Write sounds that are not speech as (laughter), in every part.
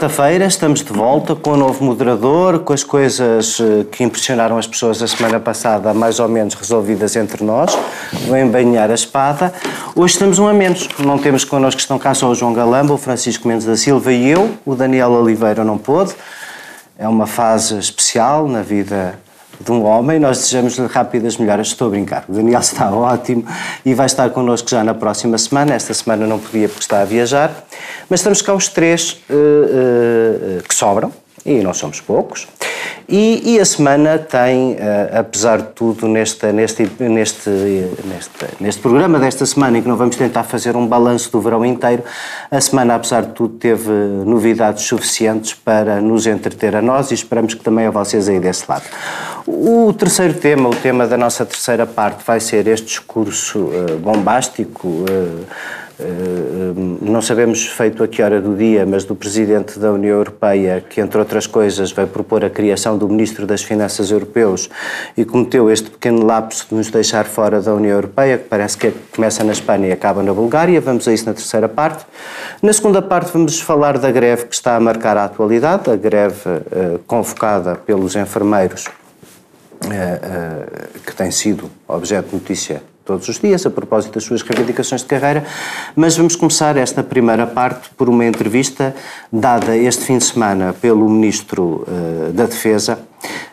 quarta-feira, estamos de volta com o novo moderador, com as coisas eh, que impressionaram as pessoas a semana passada, mais ou menos resolvidas entre nós. Vou embainhar a espada. Hoje temos um a menos. Não temos connosco que estão cá só o João Galamba, o Francisco Mendes da Silva e eu. O Daniel Oliveira não pôde. É uma fase especial na vida de um homem. Nós desejamos-lhe rápidas melhoras. Estou a brincar. O Daniel está (laughs) ótimo e vai estar connosco já na próxima semana. Esta semana não podia porque está a viajar. Mas estamos cá os três uh, uh, que sobram, e não somos poucos. E, e, a semana tem, uh, apesar de tudo, neste, neste, neste, neste, neste programa desta semana, em que não vamos tentar fazer um balanço do verão inteiro, a semana, apesar de tudo, teve novidades suficientes para nos entreter a nós e esperamos que também a vocês aí desse lado. O terceiro tema, o tema da nossa terceira parte, vai ser este discurso uh, bombástico. Uh, não sabemos feito a que hora do dia, mas do Presidente da União Europeia, que entre outras coisas vai propor a criação do Ministro das Finanças Europeus e cometeu este pequeno lapso de nos deixar fora da União Europeia, que parece que começa na Espanha e acaba na Bulgária. Vamos a isso na terceira parte. Na segunda parte vamos falar da greve que está a marcar a atualidade, a greve uh, convocada pelos enfermeiros, uh, uh, que tem sido objeto de notícia todos os dias, a propósito das suas reivindicações de carreira, mas vamos começar esta primeira parte por uma entrevista dada este fim de semana pelo Ministro uh, da Defesa,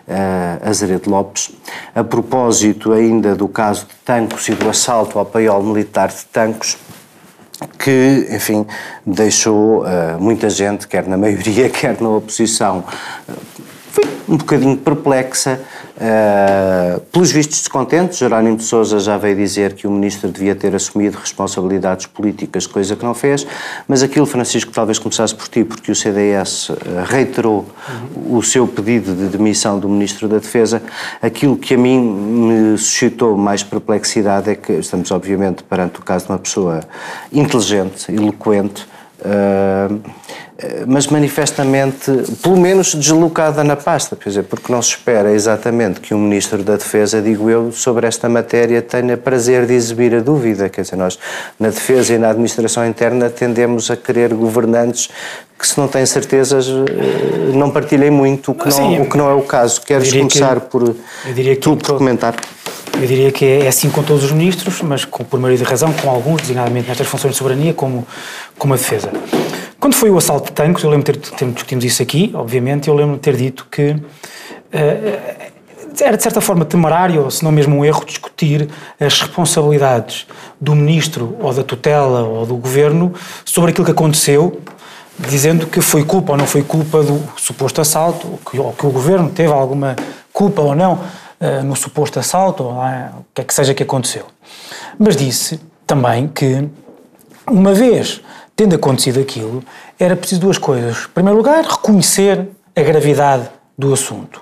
uh, Lopes, a propósito ainda do caso de Tancos e do assalto ao paiol militar de Tancos, que, enfim, deixou uh, muita gente, quer na maioria, (laughs) quer na oposição, um bocadinho perplexa Uh, pelos vistos descontentes, Jerónimo de Sousa já veio dizer que o ministro devia ter assumido responsabilidades políticas, coisa que não fez, mas aquilo, Francisco, talvez começasse por ti, porque o CDS eh, reiterou uhum. o seu pedido de demissão do ministro da Defesa. Aquilo que a mim me suscitou mais perplexidade é que estamos, obviamente, perante o caso de uma pessoa inteligente, eloquente, uh, mas manifestamente, pelo menos deslocada na pasta, quer dizer, porque não se espera exatamente que o Ministro da Defesa, digo eu, sobre esta matéria tenha prazer de exibir a dúvida, quer dizer, nós na Defesa e na Administração Interna tendemos a querer governantes que se não têm certezas eh, não partilhem muito, o que, não, o que não é o caso. Queres começar que, por tu por comentar? Eu diria que é assim com todos os ministros, mas com, por maioria de razão, com alguns, designadamente nestas funções de soberania, como, como a defesa. Quando foi o assalto de tanques, eu lembro de ter, ter isso aqui, obviamente, eu lembro de ter dito que uh, era de certa forma temerário, se não mesmo um erro, discutir as responsabilidades do ministro ou da tutela ou do governo sobre aquilo que aconteceu, dizendo que foi culpa ou não foi culpa do suposto assalto, ou que, ou que o governo teve alguma culpa ou não uh, no suposto assalto, ou o que é que seja que aconteceu. Mas disse também que, uma vez tendo acontecido aquilo, era preciso duas coisas. Em primeiro lugar, reconhecer a gravidade do assunto.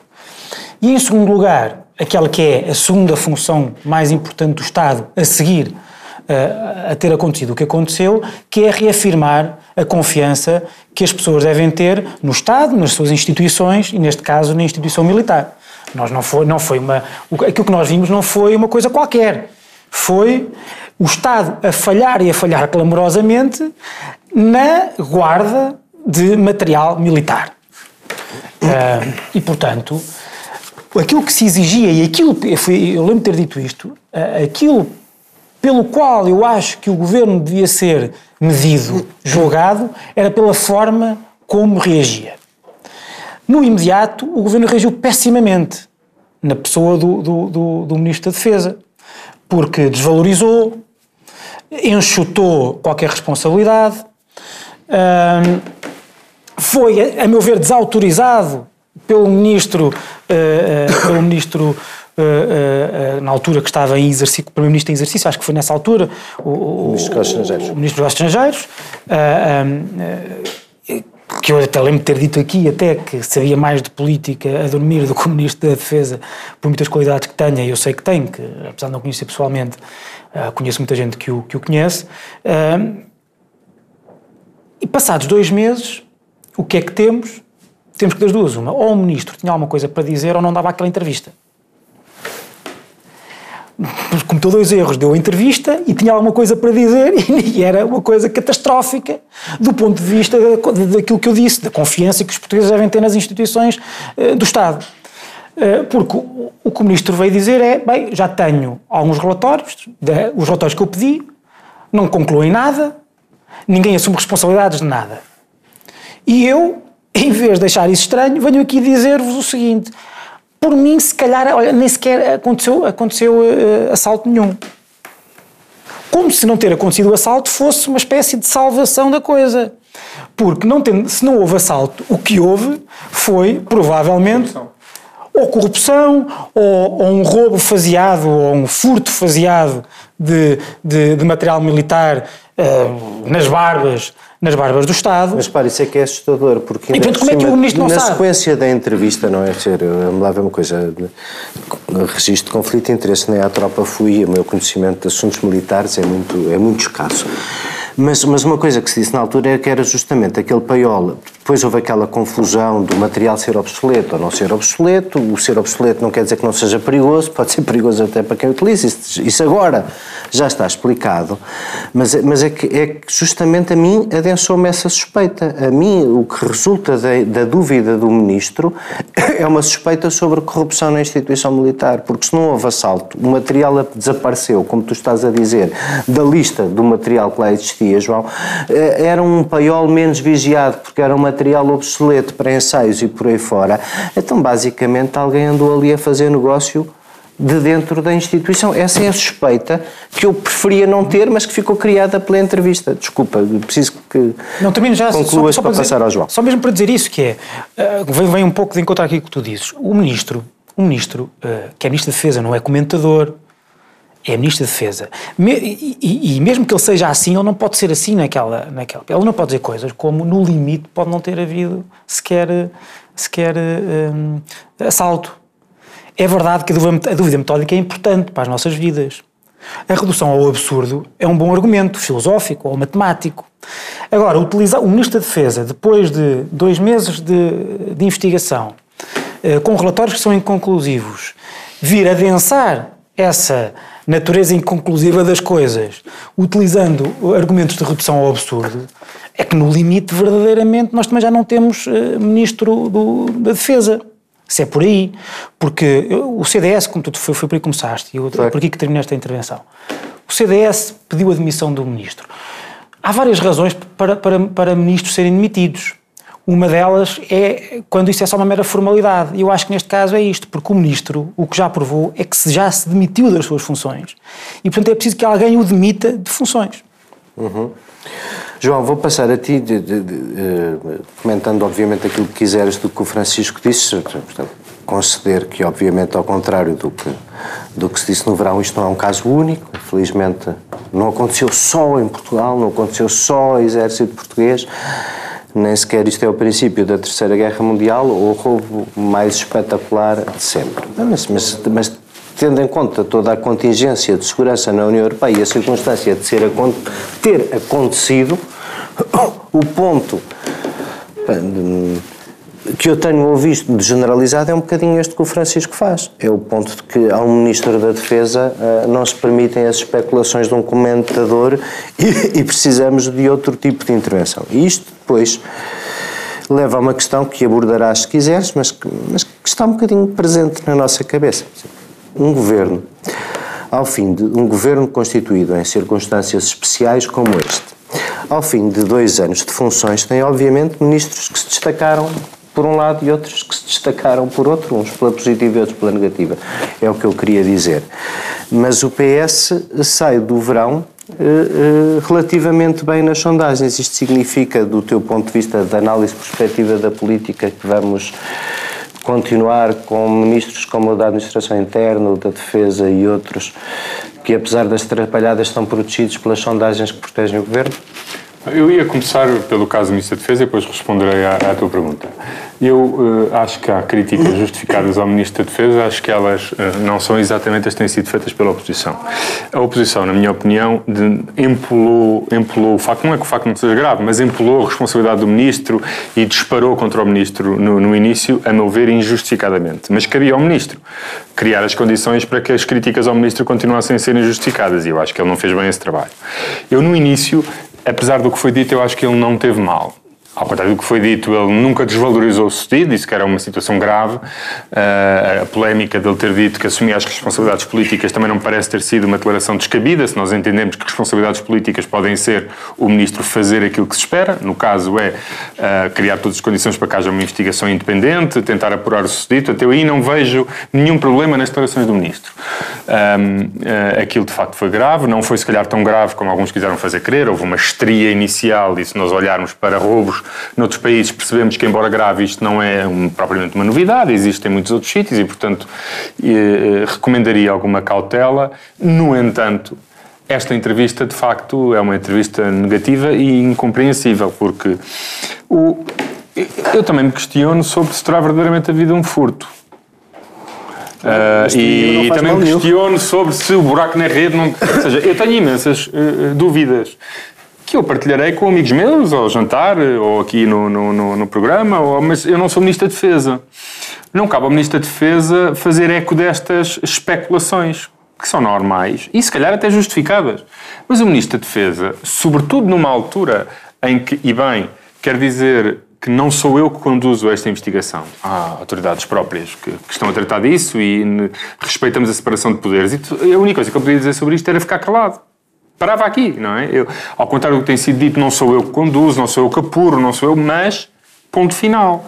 E em segundo lugar, aquela que é a segunda função mais importante do Estado a seguir uh, a ter acontecido o que aconteceu, que é reafirmar a confiança que as pessoas devem ter no Estado, nas suas instituições e, neste caso, na instituição militar. Nós não foi, não foi uma. Aquilo que nós vimos não foi uma coisa qualquer. Foi o Estado a falhar e a falhar clamorosamente na guarda de material militar. Uh, e, portanto, aquilo que se exigia, e aquilo, eu, fui, eu lembro de ter dito isto, uh, aquilo pelo qual eu acho que o governo devia ser medido, julgado, era pela forma como reagia. No imediato, o governo reagiu pessimamente, na pessoa do, do, do, do Ministro da Defesa, porque desvalorizou, enxutou qualquer responsabilidade, foi, a meu ver, desautorizado pelo ministro, uh, uh, pelo ministro uh, na altura que estava em exercício, primeiro-ministro em exercício, acho que foi nessa altura, o, o, ministro dos Estrangeiros. O ministro dos Estrangeiros, que eu até lembro de ter dito aqui até que sabia mais de política a dormir do que o ministro da Defesa, por muitas qualidades que tenha, e eu sei que tem, que apesar de não conhecer pessoalmente, conheço muita gente que o, que o conhece. E passados dois meses, o que é que temos? Temos que das duas, uma, ou o ministro tinha alguma coisa para dizer ou não dava aquela entrevista. Cometeu dois erros, deu a entrevista e tinha alguma coisa para dizer (laughs) e era uma coisa catastrófica do ponto de vista daquilo que eu disse, da confiança que os portugueses devem ter nas instituições uh, do Estado. Uh, porque o, que o Ministro veio dizer é, bem, já tenho alguns relatórios, os relatórios que eu pedi, não concluem nada, ninguém assume responsabilidades de nada. E eu, (laughs) em vez de deixar isso estranho, venho aqui dizer-vos o seguinte, por mim, se calhar, olha, nem sequer aconteceu, aconteceu uh, assalto nenhum. Como se não ter acontecido o assalto fosse uma espécie de salvação da coisa. Porque não tendo, se não houve assalto, o que houve foi, provavelmente, corrupção. ou corrupção, ou, ou, um roubo faseado, ou um furto faseado de, de, de material militar uh, nas barbas nas barbas do Estado. Mas para isso é que é assustador, porque e, portanto, como é que o Ministro não na sabe? sequência da entrevista, não é? Ser, me lá ver uma coisa, registro de conflito de interesse, nem à tropa fui, o meu conhecimento de assuntos militares é muito, é muito escasso. Mas, mas uma coisa que se disse na altura é que era justamente aquele paiol. Depois houve aquela confusão do material ser obsoleto ou não ser obsoleto. O ser obsoleto não quer dizer que não seja perigoso, pode ser perigoso até para quem utiliza. Isso, agora já está explicado. Mas, mas é, que, é que justamente a mim adensou-me essa suspeita. A mim, o que resulta da, da dúvida do ministro (coughs) é uma suspeita sobre corrupção na instituição militar. Porque se não houve assalto, o material desapareceu, como tu estás a dizer, da lista do material que lá existia João, eh, era um paiol menos vigiado, porque era um material obsoleto para ensaios e por aí fora. Então, basicamente, alguém andou ali a fazer negócio de dentro da instituição. Essa é a suspeita que eu preferia não ter, mas que ficou criada pela entrevista. Desculpa, preciso que não, termino já, concluas só, só para, para passar dizer, ao João. Só mesmo para dizer isso, que é, uh, vem, vem um pouco de encontrar aquilo que tu dizes. O ministro, o ministro uh, que é ministro da Defesa, não é comentador, é Ministro da Defesa. E, e, e, mesmo que ele seja assim, ele não pode ser assim naquela, naquela. Ele não pode dizer coisas como, no limite, pode não ter havido sequer, sequer um, assalto. É verdade que a dúvida, a dúvida metódica é importante para as nossas vidas. A redução ao absurdo é um bom argumento filosófico ou matemático. Agora, utilizar o Ministro da Defesa, depois de dois meses de, de investigação, eh, com relatórios que são inconclusivos, vir adensar essa natureza inconclusiva das coisas, utilizando argumentos de redução ao absurdo, é que no limite, verdadeiramente, nós também já não temos uh, ministro do, da Defesa. Se é por aí. Porque o CDS, como tu foi, foi por aí começaste, e eu, é por aqui que terminei esta intervenção, o CDS pediu a demissão do ministro. Há várias razões para, para, para ministros serem demitidos. Uma delas é quando isso é só uma mera formalidade. E eu acho que neste caso é isto, porque o ministro o que já provou é que já se demitiu das suas funções. E, portanto, é preciso que alguém o demita de funções. Uhum. João, vou passar a ti, de, de, de, uh, comentando obviamente aquilo que quiseres do que o Francisco disse, portanto, conceder que, obviamente, ao contrário do que, do que se disse no verão, isto não é um caso único. Infelizmente, não aconteceu só em Portugal, não aconteceu só ao exército português nem sequer isto é o princípio da Terceira Guerra Mundial ou o roubo mais espetacular de sempre. Mas, mas, mas tendo em conta toda a contingência de segurança na União Europeia e a circunstância de ser, ter acontecido, (coughs) o ponto que eu tenho ouvido de generalizado é um bocadinho este que o Francisco faz. É o ponto de que ao Ministro da Defesa uh, não se permitem as especulações de um comentador (laughs) e, e, precisamos de outro tipo de intervenção. E isto depois leva a uma questão que abordarás se quiseres, mas que, mas que está um bocadinho presente na nossa cabeça. Um governo, ao fim de um governo constituído em circunstâncias especiais como este, ao fim de dois anos de funções, tem obviamente ministros que se destacaram por um lado e outros que se destacaram por outro, uns pela positiva e outros pela negativa. É o que eu queria dizer. Mas o PS sai do verão eh, eh, relativamente bem nas sondagens. Isto significa, do teu ponto de vista de análise perspectiva da política, que vamos continuar com ministros como o da Administração Interna, o da Defesa e outros, que apesar das atrapalhadas estão protegidos pelas sondagens que protegem o Governo? Eu ia começar pelo caso do Ministro da Defesa e depois responderei à, à tua pergunta. Eu uh, acho que há críticas justificadas ao Ministro da Defesa, acho que elas uh, não são exatamente as que têm sido feitas pela oposição. A oposição, na minha opinião, de, empolou, empolou o facto, não é que o facto não seja grave, mas empolou a responsabilidade do Ministro e disparou contra o Ministro no, no início, a meu ver, injustificadamente. Mas cabia ao Ministro criar as condições para que as críticas ao Ministro continuassem a ser injustificadas e eu acho que ele não fez bem esse trabalho. Eu, no início, apesar do que foi dito, eu acho que ele não teve mal. Ao contrário do que foi dito, ele nunca desvalorizou o sucedido, disse que era uma situação grave. Uh, a polémica dele ter dito que assumia as responsabilidades políticas também não parece ter sido uma declaração descabida, se nós entendemos que responsabilidades políticas podem ser o ministro fazer aquilo que se espera, no caso é uh, criar todas as condições para que haja uma investigação independente, tentar apurar o sucedido. Até aí não vejo nenhum problema nas declarações do ministro. Uh, aquilo de facto foi grave, não foi se calhar tão grave como alguns quiseram fazer crer, houve uma estria inicial e se nós olharmos para roubos noutros países percebemos que, embora grave, isto não é um, propriamente uma novidade, existem muitos outros sítios e, portanto, eh, recomendaria alguma cautela. No entanto, esta entrevista, de facto, é uma entrevista negativa e incompreensível, porque o, eu também me questiono sobre se terá verdadeiramente havido um furto. Uh, e, e também me questiono sobre se o buraco na rede não. Ou seja, eu tenho imensas uh, dúvidas que eu partilharei com amigos meus, ao jantar, ou aqui no, no, no, no programa, ou, mas eu não sou Ministro da Defesa. Não cabe ao Ministro da Defesa fazer eco destas especulações, que são normais e se calhar até justificadas. Mas o Ministro da Defesa, sobretudo numa altura em que, e bem, quer dizer que não sou eu que conduzo esta investigação. Há autoridades próprias que, que estão a tratar disso e respeitamos a separação de poderes. E a única coisa que eu podia dizer sobre isto era ficar calado parava aqui, não é? Eu, ao contrário do que tem sido dito, não sou eu que conduzo, não sou eu que apuro, não sou eu, mas ponto final.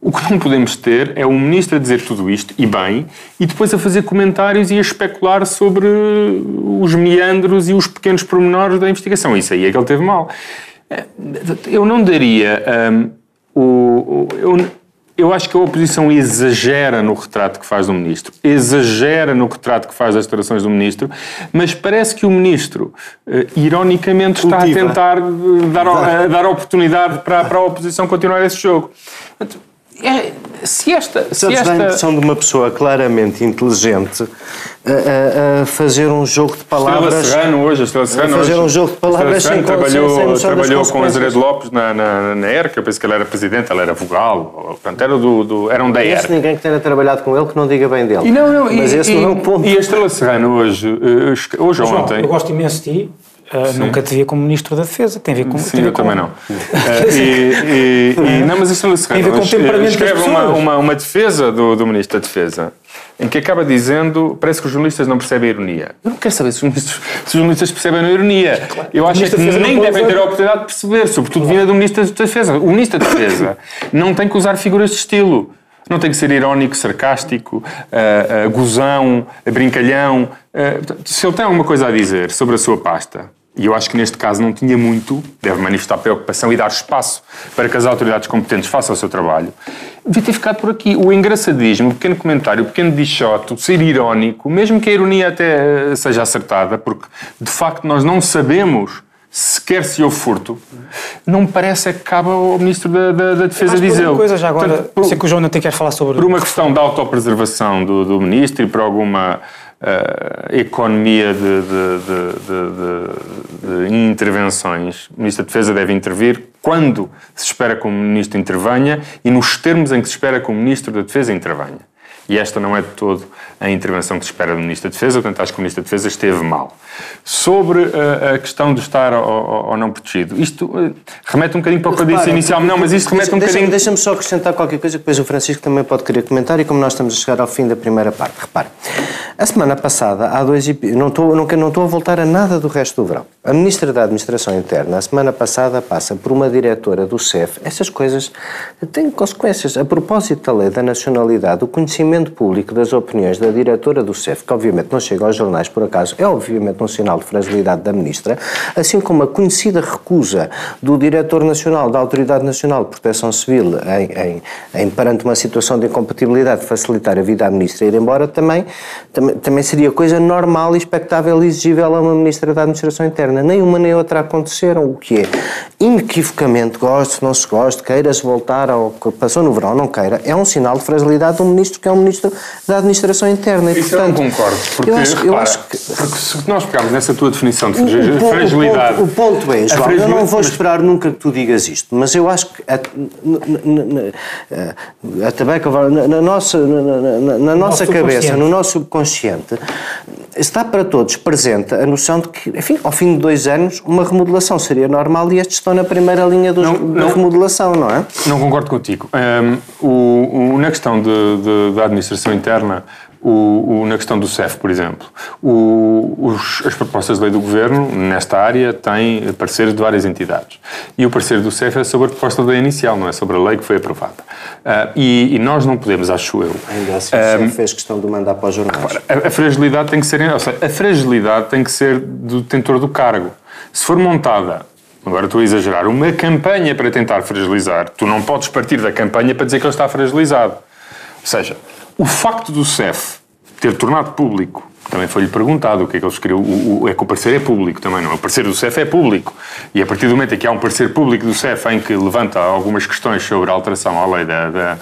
O que não podemos ter é o ministro a dizer tudo isto, e bem, e depois a fazer comentários e a especular sobre os meandros e os pequenos pormenores da investigação. Isso aí é que ele teve mal. Eu não daria um, o. Eu, eu acho que a oposição exagera no retrato que faz do ministro, exagera no retrato que faz das declarações do ministro, mas parece que o ministro, uh, ironicamente, Cultiva. está a tentar eh, dar, dar oportunidade para, para a oposição continuar esse jogo. É, se esta. Se esta... a impressão de uma pessoa claramente inteligente a, a, fazer um jogo de palavras. Estrela Serrano hoje, Estrela Serrano fazer hoje, um jogo de palavras sem trabalhou, sem trabalhou com Azeredo Lopes na, na, na ERC, eu penso que ele era presidente, ele era vogal, portanto era, do, do, eram da ERC. Não ninguém que tenha trabalhado com ele que não diga bem dele. E não, não, Mas e, esse e, não é o ponto. E a Estrela Serrano hoje, eh, hoje ou ontem. Eu gosto imenso de ti. Uh, nunca te via como Ministro da Defesa, tem a ver com... Sim, eu com... também não. Uh, (laughs) e, e, e, não, mas isso não se Tem a ver com o temperamento Escreve uma, uma, uma defesa do, do Ministro da Defesa em que acaba dizendo parece que os jornalistas não percebem a ironia. Eu não quero saber se os, se os jornalistas percebem a ironia. Eu acho que nem devem ter a oportunidade de perceber, sobretudo vinda do Ministro da Defesa. O Ministro da Defesa (coughs) não tem que usar figuras de estilo. Não tem que ser irónico, sarcástico, uh, uh, gozão, brincalhão. Uh, se ele tem alguma coisa a dizer sobre a sua pasta, e eu acho que neste caso não tinha muito, deve manifestar preocupação e dar espaço para que as autoridades competentes façam o seu trabalho. Devia ter ficado por aqui. O engraçadismo, o pequeno comentário, o pequeno dichoto, ser irónico, mesmo que a ironia até eh, seja acertada, porque de facto nós não sabemos sequer se houve furto, não me parece é que cabe ao Ministro da, da, da Defesa dizer. Uma coisa já agora, Portanto, por, sei que o João não tem quer falar sobre Por uma questão de autopreservação do, do Ministro e por alguma uh, economia de, de, de, de, intervenções. O Ministro da Defesa deve intervir quando se espera que o Ministro intervenha e nos termos em que se espera que o Ministro da Defesa intervenha. E esta não é de todo a intervenção que se espera do Ministro da Defesa, portanto acho que o Ministro da Defesa esteve mal. Sobre a, a questão de estar ou, ou, não protegido, isto uh, remete um bocadinho para o que eu disse inicialmente, não, mas isto remete deixa, um bocadinho... Deixa-me só acrescentar qualquer coisa que depois o Francisco também pode querer comentar e como nós estamos a chegar ao fim da primeira parte, repare, a semana passada há dois... Não estou, não, não estou a voltar a nada do resto do verão. A Ministra da Administração Interna, a semana passada, passa por uma diretora do CEF. Essas coisas têm consequências. A propósito da lei da nacionalidade, o conhecimento público das opiniões da diretora do CEF, que obviamente não chega aos jornais por acaso, é obviamente um sinal de fragilidade da Ministra, assim como a conhecida recusa do Diretor Nacional da Autoridade Nacional de Proteção Civil em, em, em perante uma situação de incompatibilidade, facilitar a vida à Ministra ir embora, também, também, também seria coisa normal, expectável e exigível a uma Ministra da Administração Interna. Nem uma nem outra aconteceram, o que é inequivocamente, gosto, não se goste, queiras voltar ao que passou no verão, não queira, é um sinal de fragilidade do ministro que é um ministro da Administração Interna. E, Isso portanto, eu não concordo, porque, eu acho, repara, eu acho que... porque se nós pegarmos nessa tua definição de fragilidade... O ponto, o ponto é, João, eu não vou esperar nunca que tu digas isto, mas eu acho que a, a, a tabeca, na, na nossa, na, na, na nossa cabeça, no nosso subconsciente, está para todos presente a noção de que, enfim, ao fim de dois anos, uma remodelação seria normal e estes estão na primeira linha dos, não, da não, remodelação, não é? Não concordo contigo. Um, o, o, na questão de, de, da administração interna, o, o, na questão do CEF, por exemplo, o, os, as propostas de lei do Governo nesta área têm pareceres de várias entidades. E o parecer do CEF é sobre a proposta da lei inicial, não é sobre a lei que foi aprovada. Uh, e, e, nós não podemos, acho eu... Ainda assim, o CEF fez questão de mandar para os jornais. A, a, fragilidade tem que ser... Seja, a fragilidade tem que ser do detentor do cargo. Se for montada agora estou a exagerar, uma campanha para tentar fragilizar, tu não podes partir da campanha para dizer que ele está fragilizado. Ou seja, o facto do CEF ter tornado público, também foi-lhe perguntado o que é que ele escreveu, o, o, é que o parecer é público também, não é? O parecer do CEF é público. E a partir do momento em que há um parecer público do CEF em que levanta algumas questões sobre a alteração à lei da, da,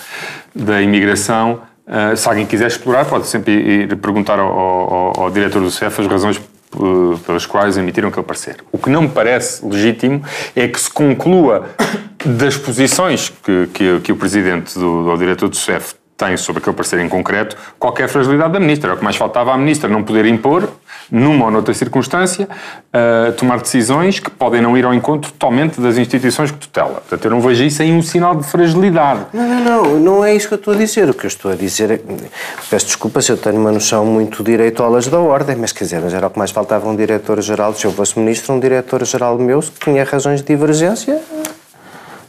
da imigração, uh, se alguém quiser explorar, pode sempre ir, perguntar ao, ao, ao diretor do CEF as razões eh, pelas quais emitiram aquele parecer. O que não me parece legítimo é que se conclua (coughs) das posições que, que, que o presidente do, do diretor do CEF tem sobre aquele parecer em concreto qualquer fragilidade da ministra. O que mais faltava à ministra não poder impor, numa ou noutra circunstância, uh, tomar decisões que podem não ir ao encontro totalmente das instituições que tutela. Portanto, eu não vejo isso em um sinal de fragilidade. Não, não, não, não é isso que eu estou a dizer. O que eu estou a dizer é. Peço desculpa se eu tenho uma noção muito direitolas da ordem, mas quer dizer, mas era o que mais faltava um diretor-geral, se eu fosse ministro, um diretor-geral meu que tinha razões de divergência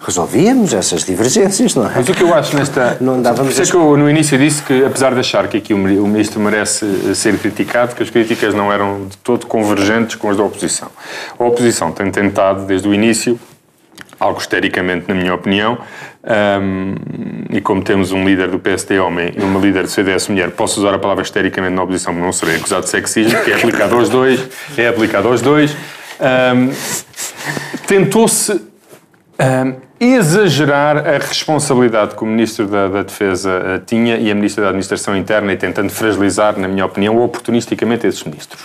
resolvíamos essas divergências, não é? Mas o que eu acho nesta. Não andávamos. Por que eu no início disse que, apesar de achar que aqui o ministro merece ser criticado, que as críticas não eram de todo convergentes com as da oposição. A oposição tem tentado, desde o início, algo historicamente, na minha opinião, um, e como temos um líder do PSD homem e uma líder do CDS mulher, posso usar a palavra histericamente na oposição, mas não serei acusado de sexismo, que é aplicado aos dois, é aplicado aos dois. Um, Tentou-se um, exagerar a responsabilidade que o Ministro da, da Defesa uh, tinha e a Ministra da Administração Interna e tentando fragilizar, na minha opinião, oportunisticamente esses ministros.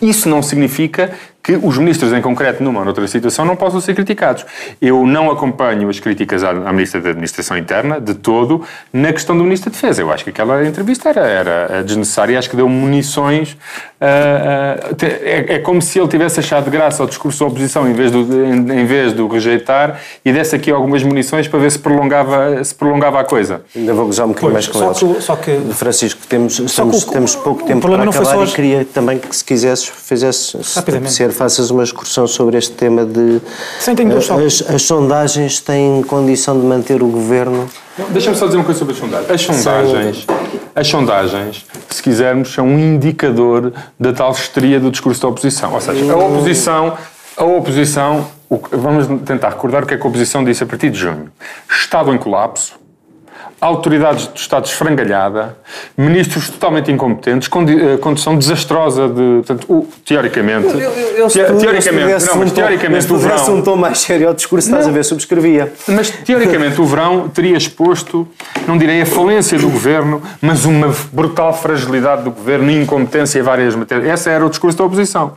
Isso não significa que os ministros, em concreto, numa ou noutra situação, não possam ser criticados. Eu não acompanho as críticas à, à Ministra da Administração Interna, de todo, na questão do Ministro da Defesa. Eu acho que aquela entrevista era, era desnecessária, acho que deu munições. Uh, uh, é, é, como se ele tivesse achado de graça o discurso da oposição em vez, do, em, em vez do rejeitar e desse aqui algumas munições para ver se prolongava, se prolongava a coisa. Ainda vou gozar um bocadinho mais com só eles. Que, só que, Francisco, temos, estamos, que, temos pouco tempo para acabar e queria também que, se quisesses, fizesses ser faças uma excursão sobre este tema de Sim, as, as, sondagens têm condição de manter o governo. Deixa-me só dizer uma coisa sobre as sondagens. As sondagens, as sondagens, se quisermos, são um indicador da tal histeria do discurso da oposição. Ou seja, a oposição, a oposição, vamos tentar recordar o que é que a oposição disse a partir de junho. Estado em colapso, autoridades do Estado esfrangalhada, ministros totalmente incompetentes, eh, condição desastrosa de. Portanto, o, teoricamente. Eu, eu, eu, teoricamente, não, mas teoricamente o verão. um tom mais sério ao discurso, estás a ver, subscrevia. Mas teoricamente o verão teria exposto, não direi a falência do governo, mas uma brutal fragilidade do governo, incompetência em várias matérias. Esse era o discurso da oposição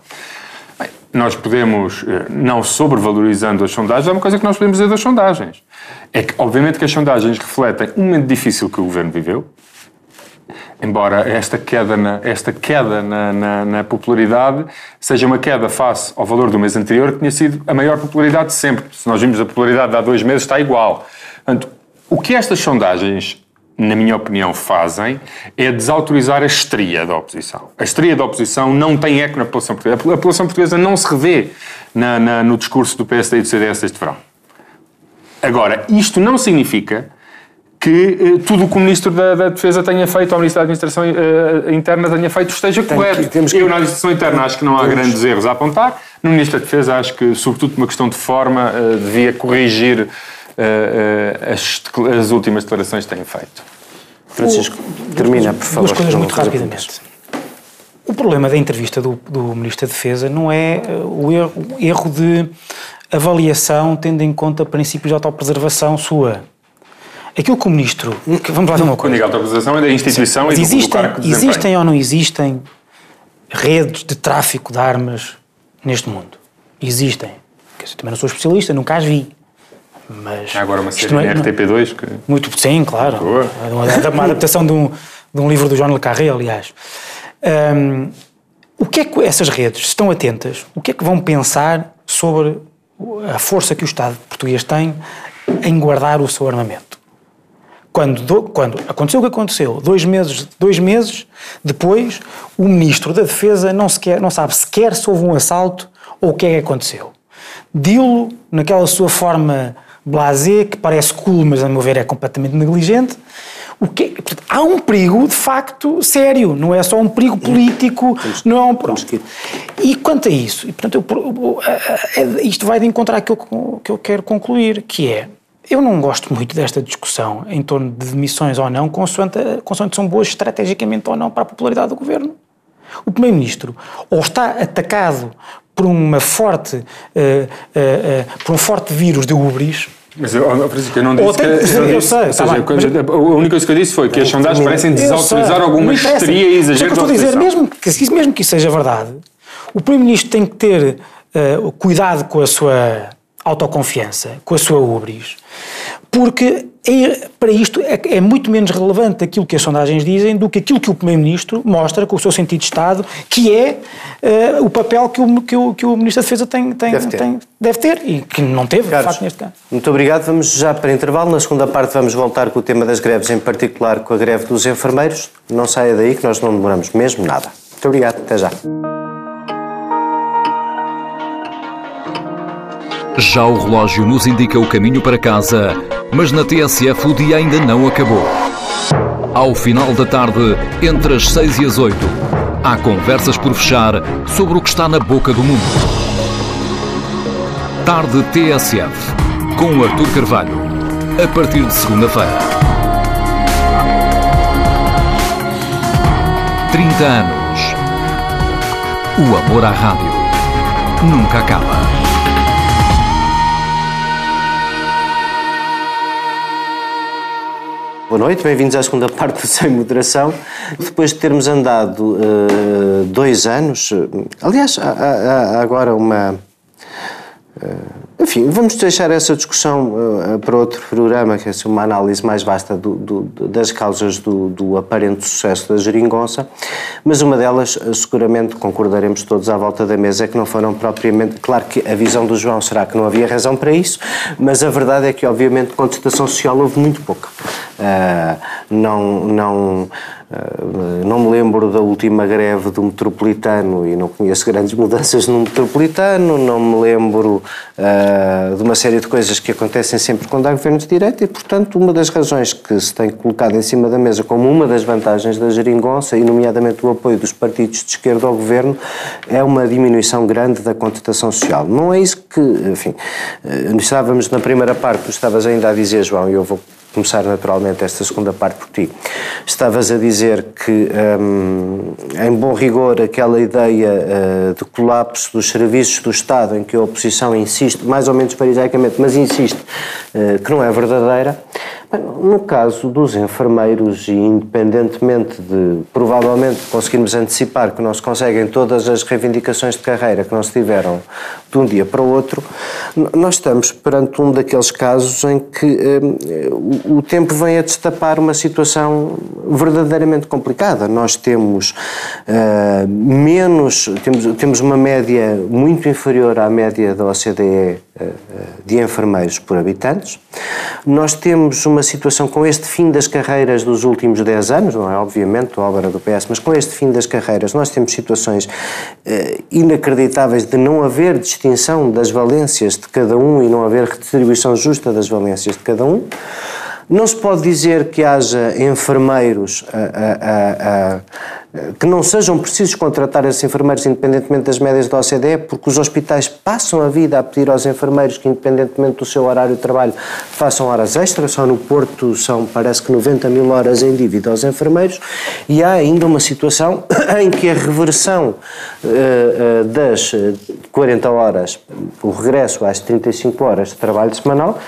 nós podemos, eh, não sobrevalorizando as sondagens, é uma coisa que nós podemos dizer das sondagens. É que, obviamente, que as sondagens refletem um momento difícil que o governo viveu, embora esta queda na, esta queda na, na, na, popularidade seja uma queda face ao valor do mês anterior, que tinha sido a maior popularidade de sempre. Se nós vimos a popularidade de há dois meses, está igual. Portanto, o que estas sondagens na minha opinião, fazem é desautorizar a estria da oposição. A estria da oposição não tem eco na população portuguesa. A população portuguesa não se revê na, na, no discurso do PSD e do CDS este verão. Agora, isto não significa que eh, tudo o que o Ministro da, da, Defesa tenha feito, ou o Ministro da Administração eh, Interna tenha feito, esteja Tem correto. Que, temos que... Eu, na Administração Interna, acho que não há temos... grandes erros a apontar. No Ministro da Defesa, acho que, sobretudo por uma questão de forma, eh, devia corrigir as, as, últimas declarações têm feito. Francisco, termina, por favor. Duas coisas muito rapidamente. o problema da entrevista do, do Ministro da Defesa não é o erro, o erro de avaliação tendo em conta princípios de autopreservação sua. Aquilo que o Ministro... Que, vamos lá ver uma coisa. Quando digo autopreservação é da instituição Sim, e do, existem, do Existem ou não existem redes de tráfico de armas neste mundo? Existem. Eu também não sou especialista, nunca as vi. Mas Há agora uma série é- de RTP2 que... muito, sim, claro. É uma, uma (laughs) adaptação de um, de um livro do João Le Carré, aliás. Hum, o que é que essas redes, estão atentas, o que é que vão pensar sobre a força que o Estado português tem em guardar o seu armamento? Quando, do- quando aconteceu o que aconteceu, dois meses, dois meses depois, o Ministro da Defesa não, sequer, não sabe sequer se houve um assalto ou o que é que aconteceu. Dilo naquela sua forma blasé, que parece cool, mas a meu ver é completamente negligente. O que, portanto, há um perigo, de facto, sério. Não é só um perigo político. não é um, que- E quanto a isso, e, portanto, eu- é- isto vai de encontrar aquilo que- que eu quero concluir, que é, eu não gosto muito desta discussão em torno de demissões ou não, consoante, consoante são boas estrategicamente ou não para a popularidade do governo. O Primeiro-Ministro ou está atacado por uma forte, eh, eh, por um forte vírus de ubris, Mas eu, oh, Francisco, eu não disse tem- que... eu disse- sei, ou tá seja, a única coisa que eu disse foi que as sondagens parecem desautorizar alguma histeria e Mas é exagero que eu estou a dizer, mesmo que, mesmo que isso seja verdade, o Primeiro-Ministro tem que ter eh, cuidado com a sua autoconfiança, com a sua ubris, porque é- para isto é, é muito menos relevante aquilo que as sondagens dizem do que aquilo que o Primeiro-Ministro mostra com o seu sentido de Estado, que é eh, o papel que o, que, o, que o Ministro da Defesa tem, tem, Deve ter. tem- deve ter e que não teve, de Carlos, facto, neste caso. muito obrigado. Vamos já para intervalo. Na segunda parte vamos voltar com o tema das greves, em particular com a greve dos enfermeiros. Não saia daí que nós não demoramos mesmo nada. Muito obrigado. Até já. Já o relógio nos indica o caminho para casa, mas na TSF o dia ainda não acabou. Ao final da tarde, entre as 6 e as 8, há conversas por fechar sobre o que está na boca do mundo. Tarde TSF, com Artur Carvalho, a partir de segunda-feira. 30 anos. O amor à rádio nunca acaba. Boa noite, bem-vindos à segunda (laughs) parte do Sem Moderação. Depois de termos andado eh, dois anos, eh, aliás, há, há- há agora uma. eh, enfim, vamos deixar essa discussão eh, para outro programa, que é assim, uma análise mais vasta do- do- das causas do, do aparente sucesso da geringonça, mas uma delas, eh, seguramente concordaremos todos à volta da mesa, é que não foram propriamente. Claro que a visão do João será que não havia razão para isso, mas a verdade é que, obviamente, contestação social houve muito pouca. Ah, não, não, não me lembro da última greve do metropolitano e não conheço grandes mudanças no metropolitano, não me lembro ah, de uma série de coisas que acontecem sempre quando há governo de direita e, portanto, uma das razões que se tem colocado em cima da mesa como uma das vantagens da geringonça, e nomeadamente o apoio dos partidos de esquerda ao governo, é uma diminuição grande da contestação social. Não é isso que, enfim, eh, estávamos na primeira parte, tu estavas ainda a dizer, João, e eu vou começar naturalmente esta segunda parte por ti. Estavas a dizer que, hum, em bom rigor, aquela ideia eh, de colapso dos serviços do Estado, em que a oposição insiste, mais ou menos farisaicamente, mas insiste, eh, que não é verdadeira. No caso dos enfermeiros, e independentemente de provavelmente conseguirmos antecipar que não se conseguem todas as reivindicações de carreira que não se tiveram de um dia para o outro, nós estamos perante um daqueles casos em que eh, o, tempo vem a destapar uma situação verdadeiramente complicada. Nós temos eh, menos, temos, temos uma média muito inferior à média da OCDE de enfermeiros por habitantes. Nós temos uma situação com este fim das carreiras dos últimos 10 anos, não é obviamente obra do PS, mas com este fim das carreiras nós temos situações eh, inacreditáveis de não haver distinção das valências de cada um e não haver redistribuição justa das valências de cada um. Não se pode dizer que haja enfermeiros a- a- a- que não sejam precisos contratar esses enfermeiros independentemente das médias da OCDE, porque os hospitais passam a vida a pedir aos enfermeiros que, independentemente do seu horário de trabalho, façam horas extras. Só no Porto são, parece que, 90 mil horas em dívida aos enfermeiros. E há ainda uma situação (coughs) em que a reversão uh, uh, das 40 horas, o regresso às 35 horas de trabalho semanal,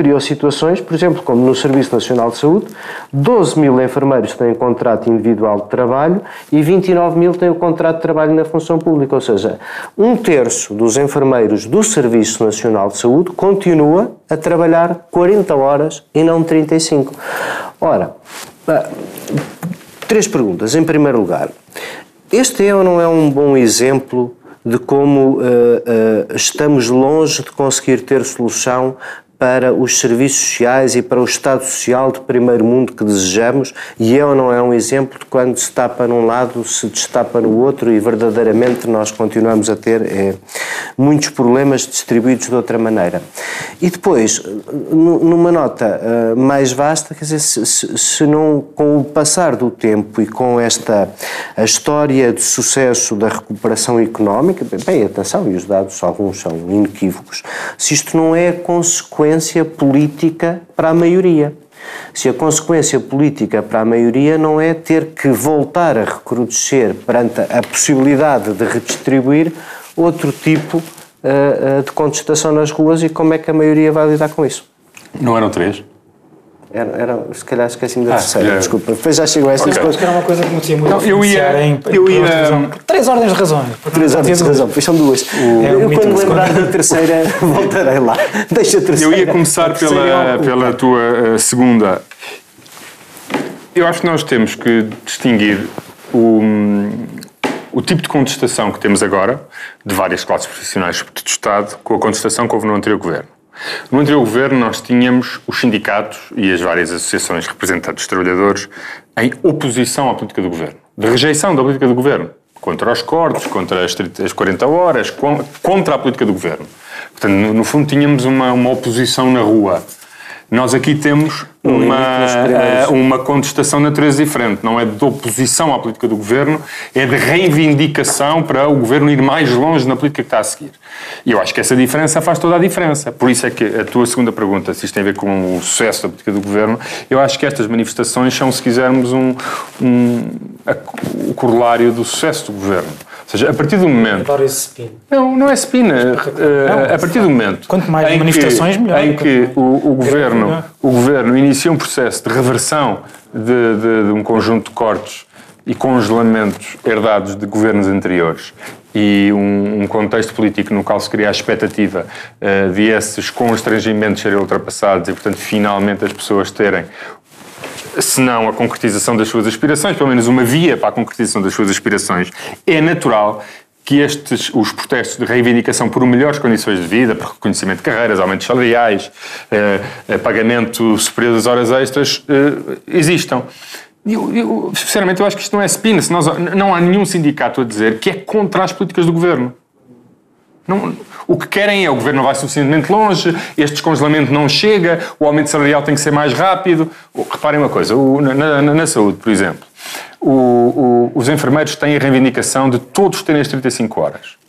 criou situações, por exemplo, como no Serviço Nacional de Saúde, 12 mil enfermeiros têm contrato individual de trabalho e 29 mil têm o contrato de trabalho na função pública, ou seja, um terço dos enfermeiros do Serviço Nacional de Saúde continua a trabalhar 40 horas e não 35. Ora, três perguntas. Em primeiro lugar, este é ou não é um bom exemplo de como uh, uh, estamos longe de conseguir ter solução para os serviços sociais e para o Estado Social de primeiro mundo que desejamos, e é ou não é um exemplo de quando se tapa num lado, se destapa no outro, e verdadeiramente nós continuamos a ter é, muitos problemas distribuídos de outra maneira. E depois, numa nota uh, mais vasta, quer dizer, se, se, se, não, com o passar do tempo e com esta a história de sucesso da recuperação económica, bem, atenção, e os dados, alguns são inequívocos, se isto não é consequência consequência política para a maioria. Se a consequência política para a maioria não é ter que voltar a recrudescer perante a possibilidade de redistribuir outro tipo uh, de contestação nas ruas e como é que a maioria vai lidar com isso? Não eram três? Era, era, se calhar esqueci-me da ah, terceira, é. desculpa. Depois já chegou a estas okay. coisas. que era uma coisa que me tinha muito não, eu ia, em, eu ia, Três ordens de razões. Três ordens de razão, pois são duas. O, é eu, quando lembrar da terceira, (laughs) voltarei lá. Deixa a terceira. Eu ia começar pela, pela tua uh, segunda. Eu acho que nós temos que distinguir o, o tipo de contestação que temos agora, de várias classes profissionais, do Estado, com a contestação que houve no anterior governo. No anterior governo, nós tínhamos os sindicatos e as várias associações representantes dos trabalhadores em oposição à política do governo, de rejeição da política do governo, contra os cortes, contra as, 30, as 40 horas, contra a política do governo. Portanto, no, no fundo, tínhamos uma, uma oposição na rua. Nós aqui temos uma, eh, uma contestação de natureza diferente. Não é de oposição à política do governo, é de reivindicação para o governo ir mais longe na política que está a seguir. E eu acho que essa diferença faz toda a diferença. Por isso é que a tua segunda pergunta, se isto tem a ver com o sucesso da política do governo, eu acho que estas manifestações são, se quisermos, um, um, a, o corolário do sucesso do governo. Ou seja, a partir do momento. Adoro esse spin. Não, não é spin. Uh, a partir do momento. Quanto mais manifestações, que, melhor. Em que o, o governo, o governo inicia um processo de reversão de, de, de um conjunto de cortes e congelamentos herdados de governos anteriores e um, um, contexto político no qual se cria a expectativa uh, de esses constrangimentos serem ultrapassados e, portanto, finalmente as pessoas terem se não a concretização das suas aspirações, pelo menos uma via para a concretização das suas aspirações, é natural que estes, os protestos de reivindicação por melhores condições de vida, por reconhecimento de carreiras, aumentos salariais, eh, eh pagamento superior das horas extras, eh, existam. Eu, eu, sinceramente, eu acho que isto não é spin. Não há nenhum sindicato a dizer que é contra as políticas do governo. Não, o que querem é o governo não vai suficientemente longe, este descongelamento não chega, o aumento salarial tem que ser mais rápido. Reparem uma coisa, o, na, na, na, saúde, por exemplo, o, os enfermeiros têm a reivindicação de todos terem as 35 horas.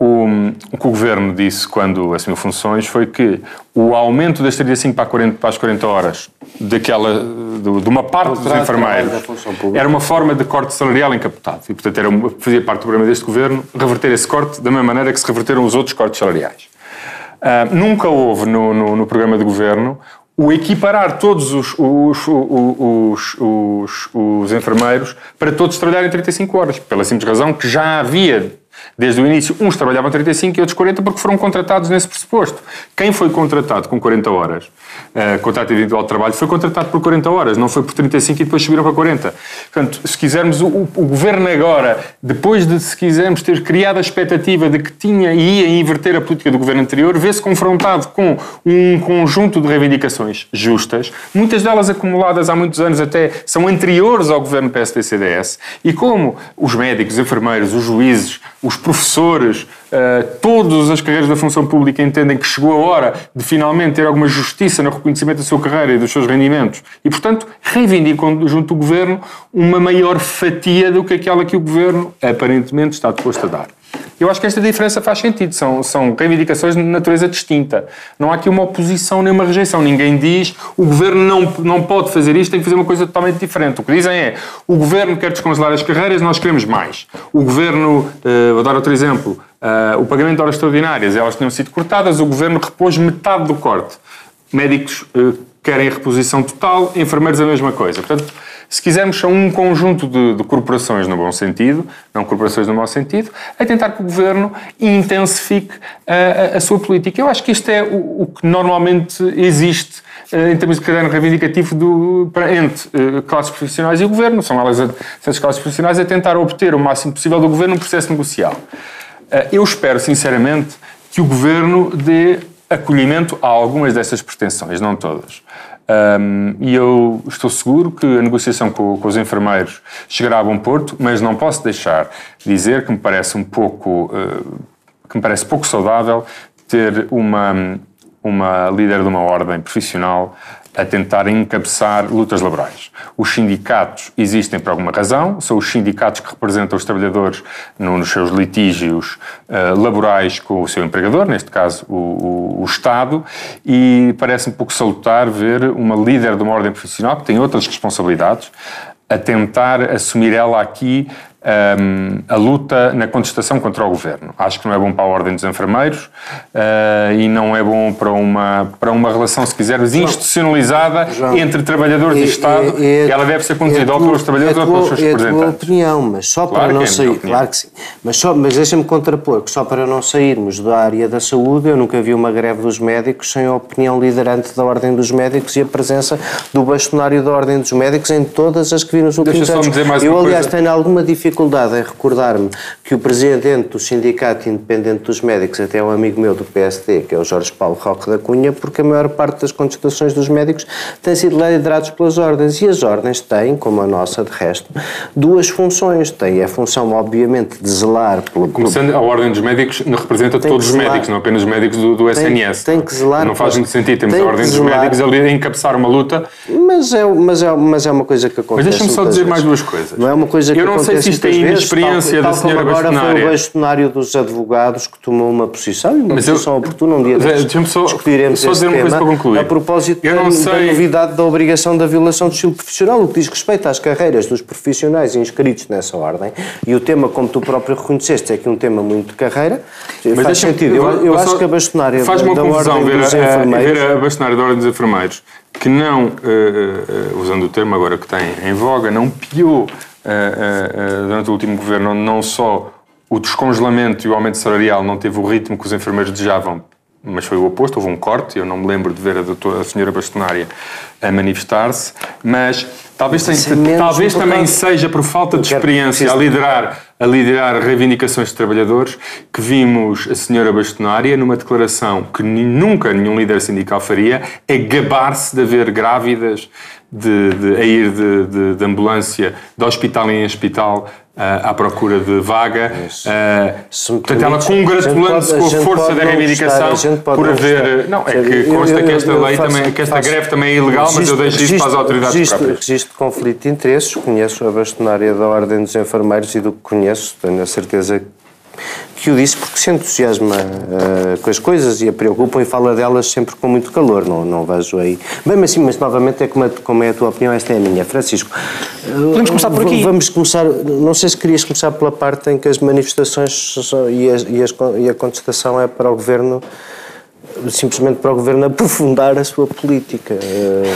O, o, que o governo disse quando assumiu funções foi que o aumento das 35 para, 40, para as 40 horas daquela, de, de uma parte dos enfermeiros era uma forma de corte salarial encapotado. E, portanto, era fazia parte do programa deste governo reverter esse corte da mesma maneira que se reverteram os outros cortes salariais. Uh, nunca houve no, no, no, programa de governo o equiparar todos os, os, os, os, os enfermeiros para todos trabalharem 35 horas, pela simples razão que já havia Desde o início, uns trabalhavam 35 e outros 40 porque foram contratados nesse pressuposto. Quem foi contratado com 40 horas, uh, contrato individual de trabalho, foi contratado por 40 horas, não foi por 35 e depois subiram para 40. Portanto, se quisermos, o, o governo agora, depois de, se quisermos, ter criado a expectativa de que tinha e ia inverter a política do governo anterior, vê-se confrontado com um conjunto de reivindicações justas, muitas delas acumuladas há muitos anos até, são anteriores ao governo PSD-CDS, e como os médicos, os enfermeiros, os juízes, os professores, todas as carreiras da função pública entendem que chegou a hora de finalmente ter alguma justiça no reconhecimento da sua carreira e dos seus rendimentos e, portanto, reivindicam junto do Governo uma maior fatia do que aquela que o Governo aparentemente está disposto a dar. Eu acho que esta diferença faz sentido. São, são reivindicações de natureza distinta. Não há aqui uma oposição nem uma rejeição. Ninguém diz o governo não, não pode fazer isto, tem que fazer uma coisa totalmente diferente. O que dizem é o governo quer descongelar as carreiras, nós queremos mais. O governo, uh, vou dar outro exemplo, uh, o pagamento de horas extraordinárias, elas tinham sido cortadas, o governo repôs metade do corte. Médicos uh, querem reposição total, enfermeiros a mesma coisa. Portanto, se quisermos, são um conjunto de, de, corporações no bom sentido, não corporações no mau sentido, a tentar que o governo intensifique a, a, a sua política. Eu acho que isto é o, o que normalmente existe eh, em termos de caderno reivindicativo do, para, entre uh, classes profissionais e o governo. São elas, essas classes profissionais, a tentar obter o máximo possível do governo um processo negocial. Uh, eu espero, sinceramente, que o governo dê acolhimento a algumas dessas pretensões, não todas. Um, e eu estou seguro que a negociação com, com, os enfermeiros chegará a bom porto, mas não posso deixar de dizer que me parece um pouco, uh, que me parece pouco saudável ter uma, uma líder de uma ordem profissional a tentar encabeçar lutas laborais. Os sindicatos existem por alguma razão, são os sindicatos que representam os trabalhadores no, nos seus litígios uh, laborais com o seu empregador, neste caso o, o, o Estado, e parece-me pouco salutar ver uma líder de uma ordem profissional que tem outras responsabilidades a tentar assumir ela aqui um, a luta na contestação contra o governo. Acho que não é bom para a ordem dos enfermeiros uh, e não é bom para uma, para uma relação, se quisermos, institucionalizada João, entre trabalhadores é, e Estado. É, é, ela deve ser conduzida é ou pelos trabalhadores ou pelos seus representantes. É a tua opinião, mas só claro para não é sair. Claro que sim. Mas, só, mas deixa-me contrapor que só para não sairmos da área da saúde, eu nunca vi uma greve dos médicos sem a opinião liderante da Ordem dos Médicos e a presença do bastonário da Ordem dos Médicos em todas as que vi nos últimos deixa anos. Só me dizer mais eu, aliás, coisa. tenho alguma dificuldade dificuldade em recordar-me que o presidente do Sindicato Independente dos Médicos, até é um amigo meu do PSD, que é o Jorge Paulo Roque da Cunha, porque a maior parte das contestações dos médicos tem sido liderados pelas ordens. E as ordens têm, como a nossa de resto, duas funções. Tem a função, obviamente, de zelar pelo. Começando, a Ordem dos Médicos representa todos os médicos, não apenas os médicos do, do SNS. Tem, que zelar. Não faz muito sentido. Temos a Ordem dos Médicos ali a encabeçar uma luta. Mas é, mas é, mas é uma coisa que acontece. Mas deixa-me só dizer vezes. mais duas coisas. Não é uma coisa que Eu se isto é inexperiência da senhora agora bastonária. foi o bastonário dos advogados que tomou uma posição e uma Mas posição eu, oportuna um dia desses. Só, discutiremos só dizer tema para concluir. a propósito eu da, sei... da novidade da obrigação da violação do estilo profissional, o que diz respeito às carreiras dos profissionais inscritos nessa ordem e o tema, como tu próprio reconheceste, é que um tema muito de carreira Mas faz sentido. Eu, eu acho que a bastonária faz da, da ordem ver dos a, enfermeiros... ver a bastonária da ordem dos enfermeiros que não, uh, uh, usando o termo agora que tem em voga, não piou durante o último governo, onde não só o descongelamento e o aumento salarial não teve o ritmo que os enfermeiros desejavam, mas foi o oposto, houve um corte, eu não me lembro de ver a, doutora, a senhora bastonária a manifestar-se, mas talvez, tem, talvez também seja por falta de experiência a liderar, a liderar reivindicações de trabalhadores que vimos a senhora bastonária numa declaração que nunca nenhum líder sindical faria, é gabar-se de haver grávidas de, de, a ir de, de, de ambulância de hospital em hospital uh, à procura de vaga. Uh, portanto, ela congratulando-se com a força da reivindicação gostar, por haver. Não, é que consta eu, eu, que esta lei faço, também, que esta faço, greve também é ilegal, registro, mas eu deixo isso para as autoridades registro, próprias. Registro de conflito de interesses, conheço a bastonária da Ordem dos Enfermeiros e do que conheço, tenho a certeza que o disse porque se entusiasma uh, com as coisas e a preocupam e fala delas sempre com muito calor, não, não vejo aí. Bem, mas sim, mas novamente é como, é como é a tua opinião, esta é a minha. Francisco. Podemos começar por aqui. Vamos começar, não sei se querias começar pela parte em que as manifestações e, as, e, as, e a contestação é para o governo simplesmente para o governo aprofundar a sua política. Eh,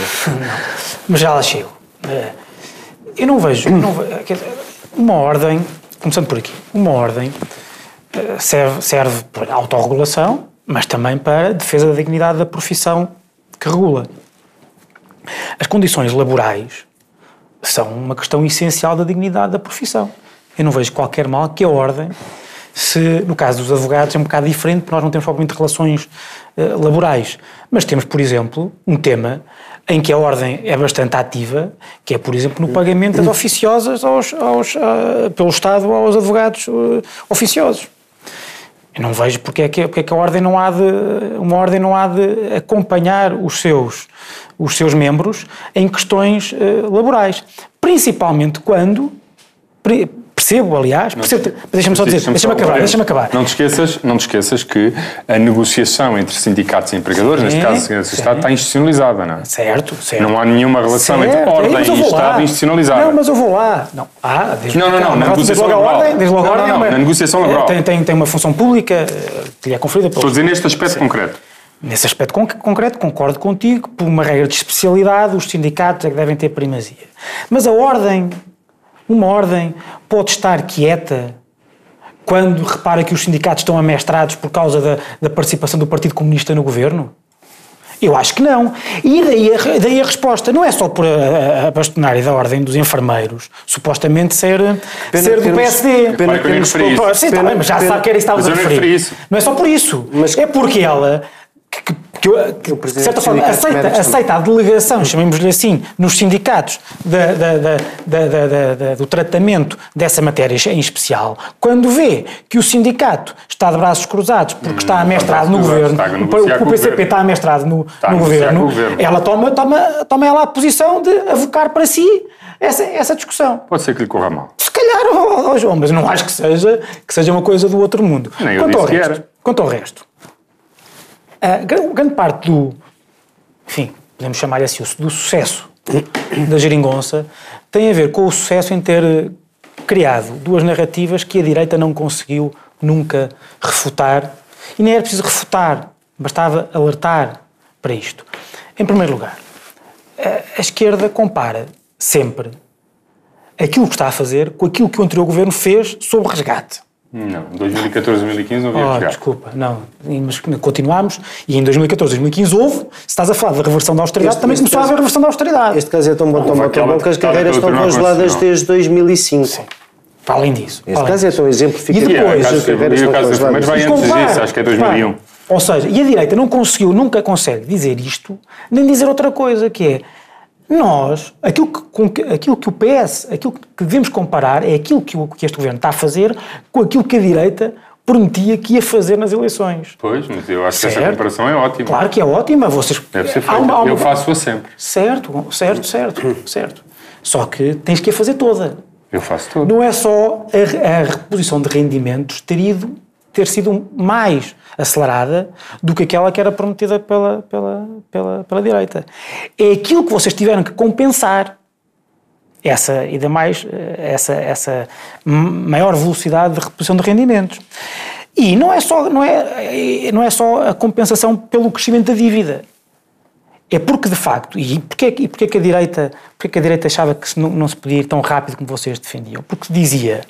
mas já lá chego. Eh, eu não vejo, eu não vejo uma ordem, começando por aqui, uma ordem serve, serve para autorregulação, mas também para defesa da dignidade da profissão que regula. As condições laborais são uma questão essencial da dignidade da profissão. Eu não vejo qualquer mal que a ordem, se no caso dos advogados é um bocado diferente, porque nós não temos propriamente relações uh, laborais, mas temos, por exemplo, um tema em que a ordem é bastante ativa, que é, por exemplo, no pagamento das oficiosas aos, aos, uh, pelo Estado aos advogados uh, oficiosos. Eu não vejo porque é que, porque é que a ordem não há de, uma ordem não há de acompanhar os seus, os seus membros em questões uh, laborais. Principalmente quando, percebo, aliás, percebo, deixa-me só dizer, deixa-me acabar, deixa acabar. Não te, esqueças, não te esqueças que a negociação entre sindicatos e empregadores, sim, neste caso do Estado, está institucionalizada, não é? Certo, certo. Não há nenhuma relação certo, entre ordem e Estado institucionalizada. Não, mas eu vou lá. Não, ah, desde não, não, não, na negociação laboral. Ordem, desde logo não, não, não, na negociação laboral. Tem, tem, tem uma função pública eh, que lhe é conferida Estou a dizer neste aspecto concreto. Nesse aspecto concreto, concordo contigo, por uma regra de especialidade, os sindicatos é que devem ter primazia. Mas a ordem uma ordem pode estar quieta quando repara que os sindicatos estão amestrados por causa da, da participação do Partido Comunista no governo? Eu acho que não. E daí a, daí a resposta não é só por a, a bastonária da Ordem dos Enfermeiros, supostamente ser, ser do PSD. Pena que desculpa, sim, tá bem, mas já sabe que era isso que estava a referir. Não é só por isso. Mas, é porque ela que, que, que de certa forma, aceita, aceita a delegação, chamemos-lhe assim, nos sindicatos da, da, da, do tratamento dessa matéria em especial, quando vê que o sindicato está de braços cruzados porque está amestrado no governo, o PCP está amestrado no, no governo, ela toma, toma, toma ela a posição de avocar para si essa, essa discussão. Pode ser que lhe corra mal. Se calhar, oh, oh, João, mas não acho que seja, que seja uma coisa do outro mundo. Nem quanto, ao resto, quanto ao resto, a grande parte do, enfim, podemos chamar assim, do sucesso da geringonça tem a ver com o sucesso em ter criado duas narrativas que a direita não conseguiu nunca refutar e nem era preciso refutar, bastava alertar para isto. Em primeiro lugar, a esquerda compara sempre aquilo que está a fazer com aquilo que o anterior governo fez sobre resgate. Não, 2014, 2015 não havia oh, Desculpa, não, mas continuámos e em 2014, 2015 houve, se estás a falar da reversão da austeridade, este, também este começou caso, a haver reversão da austeridade. Este caso é tão bom, tão bom, tão bom que as carreiras estão congeladas desde 2005. Sim. Para além disso. Este além caso é tão exemplificativo. E depois, as carreiras estão congeladas. Mas vai antes disso, acho que é 2001. Ou seja, e a direita não conseguiu, nunca consegue dizer isto, nem dizer outra coisa, que é nós, aquilo que, aquilo que o PS, aquilo que devemos comparar é aquilo que, o, que este governo está a fazer com aquilo que a direita prometia que ia fazer nas eleições. Pois, mas eu acho certo. que essa comparação é ótima. Claro que é ótima. Vocês, Deve ser feita. Uma, uma, eu faço-a sempre. Certo, certo, certo, (laughs) certo. Só que tens que a fazer toda. Eu faço tudo. Não é só a, a reposição de rendimentos ter, ido, ter sido mais acelerada do que aquela que era prometida pela, pela, pela, pela direita. É aquilo que vocês tiveram que compensar. Essa ainda mais essa essa maior velocidade de reposição de rendimentos. E não é só não é não é só a compensação pelo crescimento da dívida. É porque de facto e porque e porque que a direita porque que a direita achava que não, não se podia ir tão rápido como vocês defendiam? Porque dizia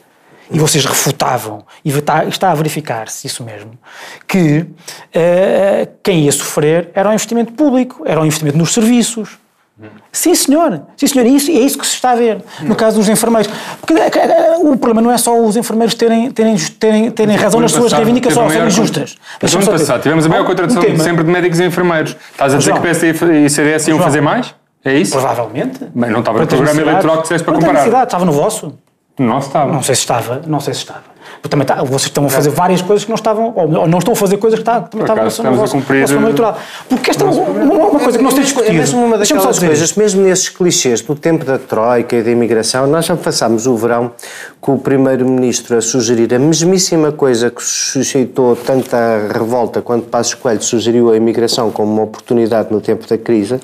e vocês refutavam, e está a verificar-se isso mesmo, que uh, quem ia sofrer era o investimento público, era o investimento nos serviços. Sim, senhor. Sim, senhor. É isso, é isso que se está a ver no caso dos enfermeiros. Porque eh, eh, o problema não é só os enfermeiros terem, terem, terem, terem razão nas suas reivindicações, serem justas. Mas ano passado tivemos a maior contratação um sempre de médicos e enfermeiros. Estás a dizer João, que PSD e CDS iam fazer mais? É isso? Provavelmente. Mas não estava no programa eleitoral que disseste para comparar. Estava no vosso. Não estava. Não sei se estava, não sei se estava. Também está, vocês estão a fazer várias coisas que não estavam, ou não estão a fazer coisas que está, também estavam no, no vosso, cumprir, vosso eleitoral. Porque esta é uma, uma coisa que não se tem discutido. É mesmo uma daquelas coisas, mesmo nesses clichês, do tempo da Troika e da imigração, nós já passámos o verão com o Primeiro-Ministro a sugerir a mesmíssima coisa que suscitou tanta revolta quando Passos Coelho sugeriu a imigração como uma oportunidade no tempo da crise,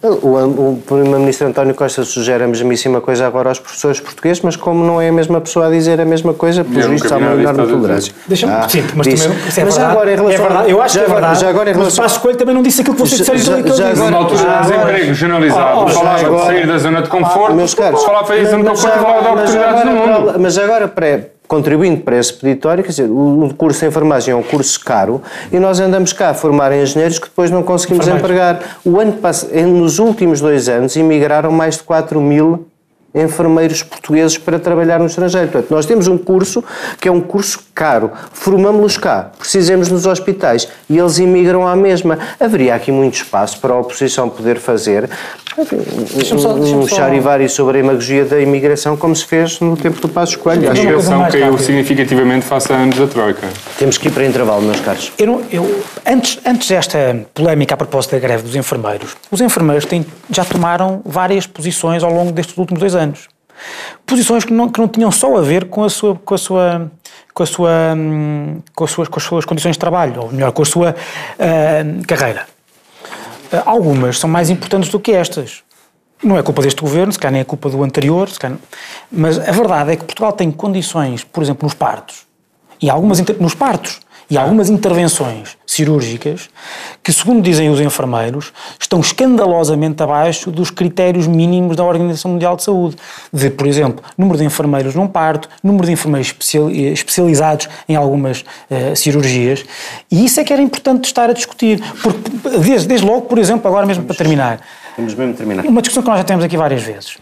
o, o Primeiro-Ministro António Costa sugere a mesmíssima coisa agora aos professores portugueses, mas como não é a mesma pessoa a dizer a mesma coisa, pelos vistos há uma enorme tolerância. Deixa-me, ah, sim, mas também isso é mas verdade. Agora, em relação, é verdade. Eu acho já, que é verdade. Já agora, em relação, mas Passos também não disse aquilo que você disseram. Já, já, já agora, altura do desemprego generalizado, oh, falava agora, de sair da zona de conforto, meus caros, falava de zona de conforto e falava de oportunidades no mundo. Mas agora, pré contribuindo para esse peditório, quer dizer, o curso de enfermagem é um curso caro e nós andamos cá a formar engenheiros que depois não conseguimos empregar. O ano nos últimos dois anos, imigraram mais de 4 mil enfermeiros portugueses para trabalhar no estrangeiro. Portanto, nós temos um curso que é um curso caro, formamos-los cá, precisamos nos hospitais e eles imigram à mesma. Haveria aqui muito espaço para a oposição poder fazer só- um, charivari sobre a imagogia da imigração, como se fez no tempo do Passo Coelho. A imigração caiu significativamente face a anos da Troika. temos que ir para intervalo, meus caros. Eu não- eu- antes, antes desta polémica a propósito da greve dos enfermeiros, os enfermeiros têm- já tomaram várias posições ao longo destes últimos dois anos. Posições que não, que não tinham só a ver com a sua, com a sua, com a sua, hum, com as suas, com as suas condições de trabalho, ou melhor, com a sua ah, carreira. Ah, algumas são mais importantes do que estas. Não é culpa deste governo, se calhar nem é culpa do anterior, se calhar, mas a verdade é que Portugal tem condições, por exemplo, nos partos, e algumas nos partos, e algumas intervenções cirúrgicas que, segundo dizem os enfermeiros, estão escandalosamente abaixo dos critérios mínimos da Organização Mundial de Saúde. De, por exemplo, número de enfermeiros num parto, número de enfermeiros especial- especializados em algumas eh, cirurgias. E isso é que era importante estar a discutir. Porque, desde, desde logo, por exemplo, agora mesmo para terminar, Temos mesmo terminar. uma discussão que nós já temos aqui várias vezes.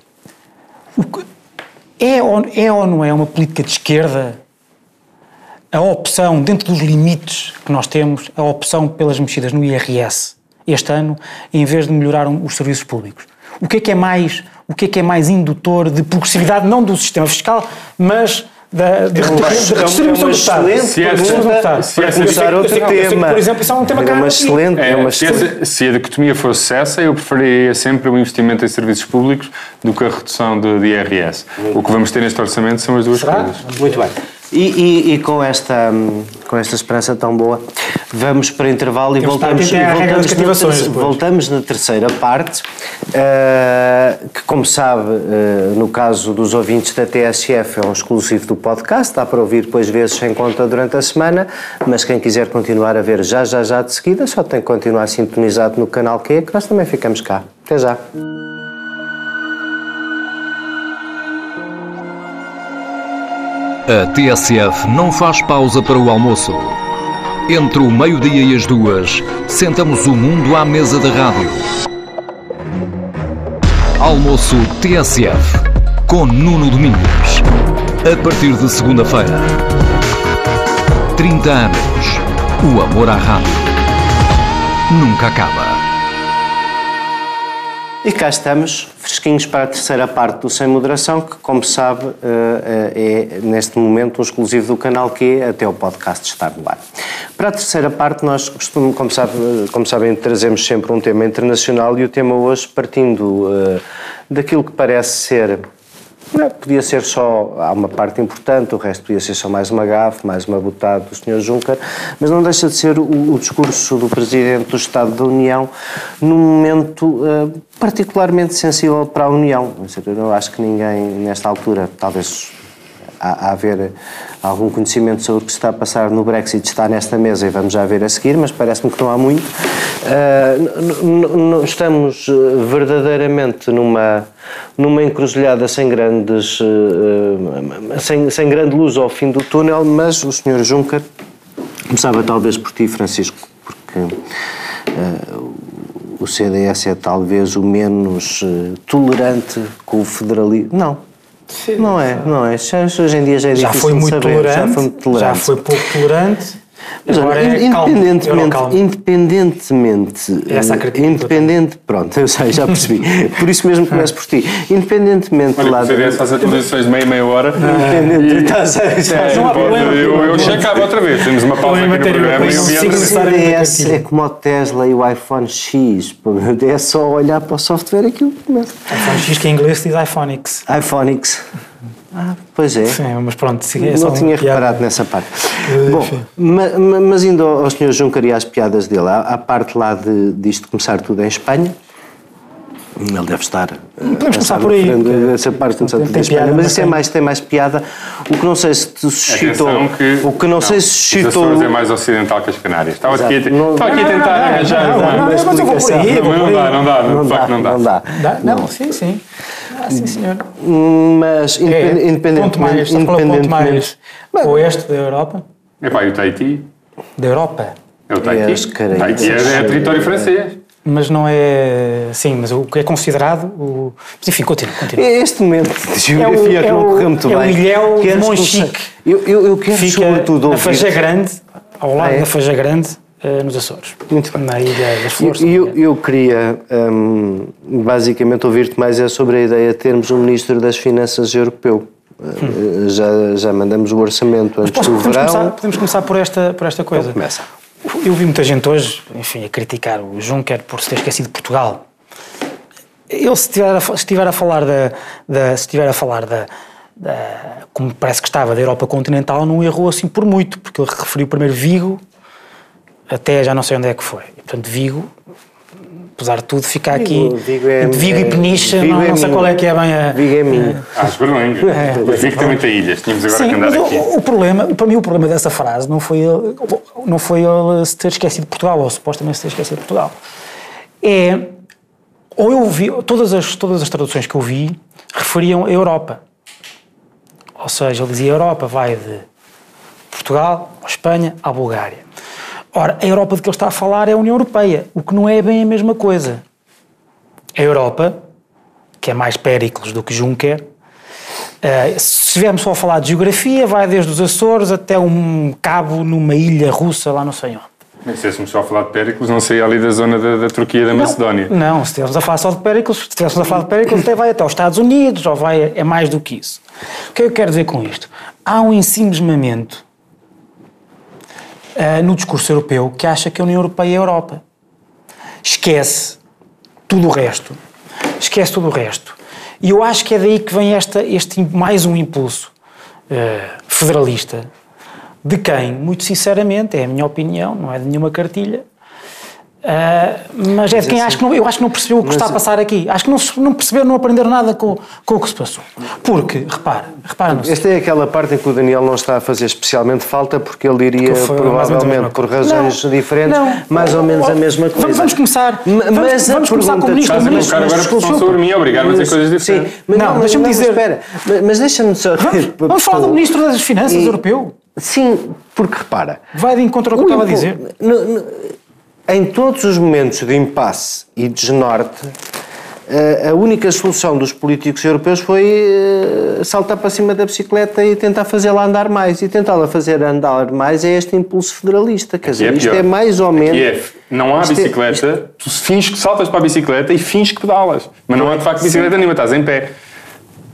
É, ou, é ou não é uma política de esquerda a opção, dentro dos limites que nós temos, a opção pelas mexidas no IRS este ano, em vez de melhorar os serviços públicos? O que é que é mais, o que é que é mais indutor de progressividade, não do sistema fiscal, mas da, de, É um- de é redistribuição uma do Estado? Se do se começar outro tema. por exemplo, isso é um tema é caro uma excelente, é, É, uma se, excelente. essa- se a dicotomia fosse essa, eu preferiria sempre o investimento em serviços públicos do que a redução de, de IRS. O que vamos ter neste orçamento são as duas Será? coisas. Muito bem. E, e- e com, esta, hum, com esta esperança tão boa, vamos para intervalo e Temos voltamos, e voltamos, na voltamos na terceira parte, eh, que como sabe, eh, no caso dos ouvintes da TSF, é um exclusivo do podcast, dá para ouvir depois vezes sem conta durante a semana, mas quem quiser continuar a ver já, já, já de seguida, só tem que continuar sintonizado no canal Q, que nós também ficamos cá. Até já. A TSF não faz pausa para o almoço. Entre o meio-dia e as duas, sentamos o mundo à mesa da rádio. Almoço TSF, com Nuno Domingos. A partir de segunda-feira. 30 anos. O amor à rádio. Nunca acaba. E cá estamos, fresquinhos para a terceira parte do Sem Moderação, que, como sabe, eh, é neste momento um exclusivo do canal Q até o podcast estar no ar. Para a terceira parte, nós costumamos, como, sabe, como sabem, trazemos sempre um tema internacional e o tema hoje, partindo eh, daquilo que parece ser. Não, podia ser só, há uma parte importante, o resto podia ser só mais uma gafe, mais uma botada do Sr. Juncker, mas não deixa de ser o, o discurso do Presidente do Estado da União num momento eh, particularmente sensível para a União. Eu acho que ninguém, nesta altura, talvez a, a haver algum conhecimento sobre o que está a passar no Brexit está nesta mesa e vamos já ver a seguir, mas parece-me que não há muito. N- estamos eh, verdadeiramente numa, numa encruzilhada sem grandes eh, eh, sem, sem grande luz ao fim do túnel, mas o Sr. Juncker começava talvez por ti, Francisco, porque eh, o CDS é talvez o menos eh, tolerante com o federalismo. Não. Não é, não é. Já- Hoje em dia já é Já difícil foi de muito saber. tolerante, já foi muito tolerante. já foi pouco tolerante. Mas agora olha, é calmo, independentemente, eurocalmo. independentemente, Essa a crítica que eu independente, pronto, eu sei, já percebi. (laughs) Por isso mesmo começo por ti. Independentemente Olha, lá o CDS faz atualizações de meia, meia hora. (laughs) Independente, estás a- estás não há problema. Eu, eu checava outra vez. Temos uma pausa aqui no matéria programa e eu vi necessariamente CDS é como o Tesla e o iPhone X. É só olhar para o software aquilo que começa. iPhone X que em inglês se diz iPhonics. iPhonics. Ah, pois é. Sim, mas pronto, sim, é só não tinha piada. reparado nessa parte. Eh, Bom, enfim. ma- ma- mas indo ao Sr. Juncker e às piadas dele, há, há parte lá de, disto começar tudo em Espanha. Ele deve estar. eh, Podemos começar por aí, Essa parte começar tem tudo em Espanha. piada, Mas mas isso é tem- mais, tem mais piada. O que não sei se te suscitou. Que, o que não, sei se Os suscitou. Açores é mais ocidental que as Canárias. Estava aqui Não- estava aqui a não, tentar arranjar. não, uma- não, mas eu vou por aí, Não, não dá, não dá. De facto, não dá. Não. Dá? Não, sim, sim. Ah, sim, senhor. Mas É, mais, independentemente. do ponto independentemente mais oeste da Europa? Epá, e o Tahiti? Da Europa. É o Tahiti. Caraíbas. Tahiti é, é território francês. Mas não é. Sim, mas o que é considerado. O... Mas enfim, continua, continua. Este momento de geografia É o- que é não o- correu muito é o bem. Ilhéu de Monchique. Eu, eu, eu quero Fica sobretudo na ouvir. Faja Grande, ao lado Ah, é? da Faja Grande, uh, nos Açores. Muito bem. Na Ilha das Flores. Eu, eu, queria, um, basicamente, ouvir-te mais é sobre a ideia de termos um Ministro das Finanças europeu. Hum. Já, já mandamos o orçamento antes posso, do podemos verão. Começar, podemos começar por esta, por esta coisa. Então começa. Eu vi muita gente hoje, enfim, a criticar o Juncker por se ter esquecido de Portugal. Ele, se estiver a, se estiver a falar da, da, se estiver a falar da, da, como parece que estava, da Europa continental, não errou assim por muito, porque ele referiu primeiro Vigo, até já não sei onde é que foi. E, portanto, Vigo, apesar de tudo, fica aqui Vigo é- entre Vigo e é- Peniche, Vigo não, é não sei minho. qual é que é bem a... Vigo é minho. Ah, Esberlengue. Mas Vigo também tem ilhas. Tínhamos agora Sim, que andar mas aqui. o, o problema, para mim o problema dessa frase não foi ele, não foi ele se ter esquecido de Portugal, ou supostamente se ter esquecido de Portugal. É, ou eu vi, todas as, todas as traduções que eu vi referiam a Europa. Ou seja, ele dizia Europa vai de Portugal, à Espanha, à Bulgária. Ora, a Europa de que ele está a falar é a União Europeia, o que não é bem a mesma coisa. A Europa, que é mais Péricles do que Juncker, Uh, se estivermos só a falar de geografia, vai desde os Açores até um cabo numa ilha russa, lá não sei onde. Se estivéssemos só a falar de Péricles, não saía ali da zona da, da Turquia e da Macedónia. Não, se estivermos a falar só de Péricles, se estivéssemos a falar de Péricles, até vai até os Estados Unidos, ou vai, é mais do que isso. O que é que eu quero dizer com isto? Há um ensimismamento uh, no discurso europeu que acha que a União Europeia é a Europa. Esquece tudo o resto. Esquece tudo o resto. E eu acho que é daí que vem esta, este mais um impulso uh, federalista, de quem, muito sinceramente, é a minha opinião, não é de nenhuma cartilha, uh, mas é de quem acho que não, eu acho que não percebeu o que está a passar aqui. Acho que não, não percebeu, não aprenderam nada com, com o que se passou. Porque, repara, repara no Esta é aquela parte em que o Daniel não está a fazer especialmente falta porque ele iria Que foi provavelmente por razões Não, diferentes não. mais ou menos a mesma coisa. Vamos começar- vamos- mas a vamos começar com o ministro. Estás a colocar agora a pressão sobre mim, obrigar-me a dizer coisas diferentes. Sim, mas Não, mas deixa-me dizer- Espera, mas- mas deixa-me só. Vamos, (laughs) vamos falar do Ministro das Finanças E- europeu. Sim, porque repara. Vai de encontro ao que eu estava a dizer. No- no- em todos os momentos de impasse e de desnorte, eh, a única solução dos políticos europeus foi eh, saltar para cima da bicicleta e tentar fazê-la andar mais. E tentá-la fazer andar mais é este impulso federalista. Quer dizer, é isto é mais ou menos. É, não há é- bicicleta, tu finges que saltas para a bicicleta e finges que pedalas. Mas não há de facto bicicleta nenhuma, estás em pé.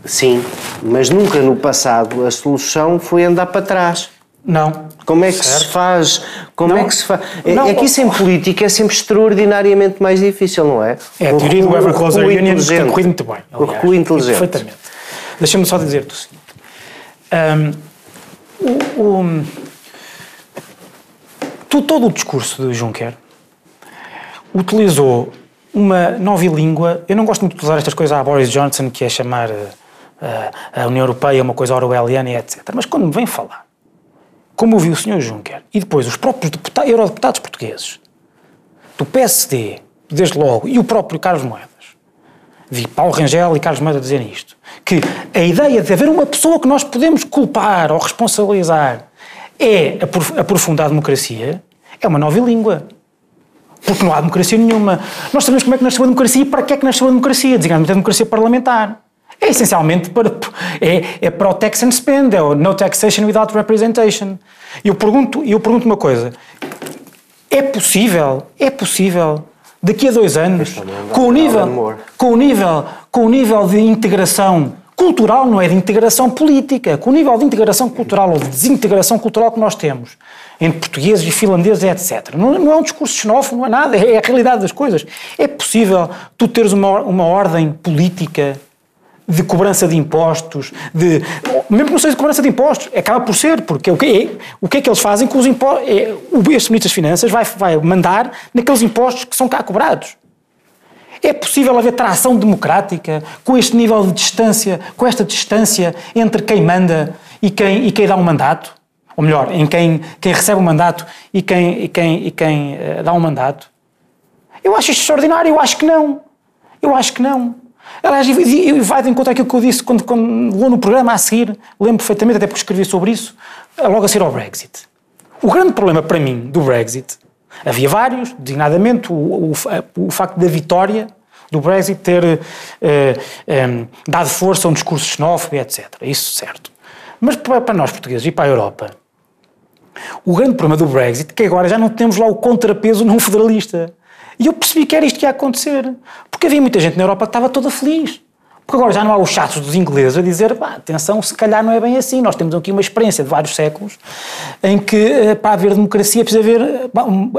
Sim, mas nunca no passado a solução foi andar para trás. Não. Como é que se Certo. faz? Como Não. é que se faz? É, Não. é que isso em política é sempre extraordinariamente mais difícil, não é? É a O teoria do Ever Closer o Union tem corrido muito bem. O aliás. recuo inteligente. Perfeitamente. Deixa-me só dizer-te o seguinte. Ahm, o, o- todo o discurso de Juncker utilizou uma nova língua. Eu não gosto muito de usar estas coisas a Boris Johnson, que é chamar eh, a União Europeia uma coisa orwelliana e etc. Mas quando me vem falar, como ouviu o Sr. Juncker, e depois os próprios deputados, eurodeputados portugueses, do PSD, desde logo, e o próprio Carlos Moedas, vi Paulo Rangel e Carlos Moedas dizerem isto, que a ideia de haver uma pessoa que nós podemos culpar ou responsabilizar é aprof- aprofundar a democracia, é uma nova língua. Porque não há democracia nenhuma. Nós sabemos como é que nasceu a democracia e para que é que nasceu a democracia. Designadamente a democracia parlamentar. É essencialmente para, é, é para o tax and spend, é o no taxation without representation. E eu pergunto, eu pergunto uma coisa. É possível, é possível, daqui a dois anos, com o nível, com o nível, com o nível de integração cultural, não é de integração política, com o nível de integração cultural ou de desintegração cultural que nós temos entre portugueses e finlandeses, etc. Não, não é um discurso xenófobo, não é nada, é a realidade das coisas. É possível tu teres uma, uma ordem política de cobrança de impostos, de, mesmo que não seja de cobrança de impostos, acaba por ser, porque o que é, o que, é que eles fazem com os impostos? É, o este Ministro das Finanças vai, vai mandar naqueles impostos que são cá cobrados. É possível haver tração democrática com este nível de distância, com esta distância entre quem manda e quem, e quem dá um mandato? Ou melhor, em quem, quem recebe um mandato e quem, e quem, e quem eh, dá um mandato? Eu acho isto extraordinário, eu acho que não. Eu acho que não. Aliás, e- vai de encontro àquilo que eu disse quando, quando no programa a seguir, lembro perfeitamente, até porque escrevi sobre isso, logo a seguir ao Brexit. O grande problema para mim do Brexit, havia vários, designadamente o, o, o facto da vitória do Brexit ter eh, eh, dado força a um discurso xenófobo, etc. Isso certo. Mas para nós portugueses e para a Europa, O grande problema do Brexit é que agora já não temos lá o contrapeso não federalista. E eu percebi que era isto que ia acontecer. Porque havia muita gente na Europa que estava toda feliz. Porque agora já não há os chatos dos ingleses a dizer, pá, atenção, se calhar não é bem assim. Nós temos aqui uma experiência de vários séculos em que, eh, para haver democracia, precisa haver eh,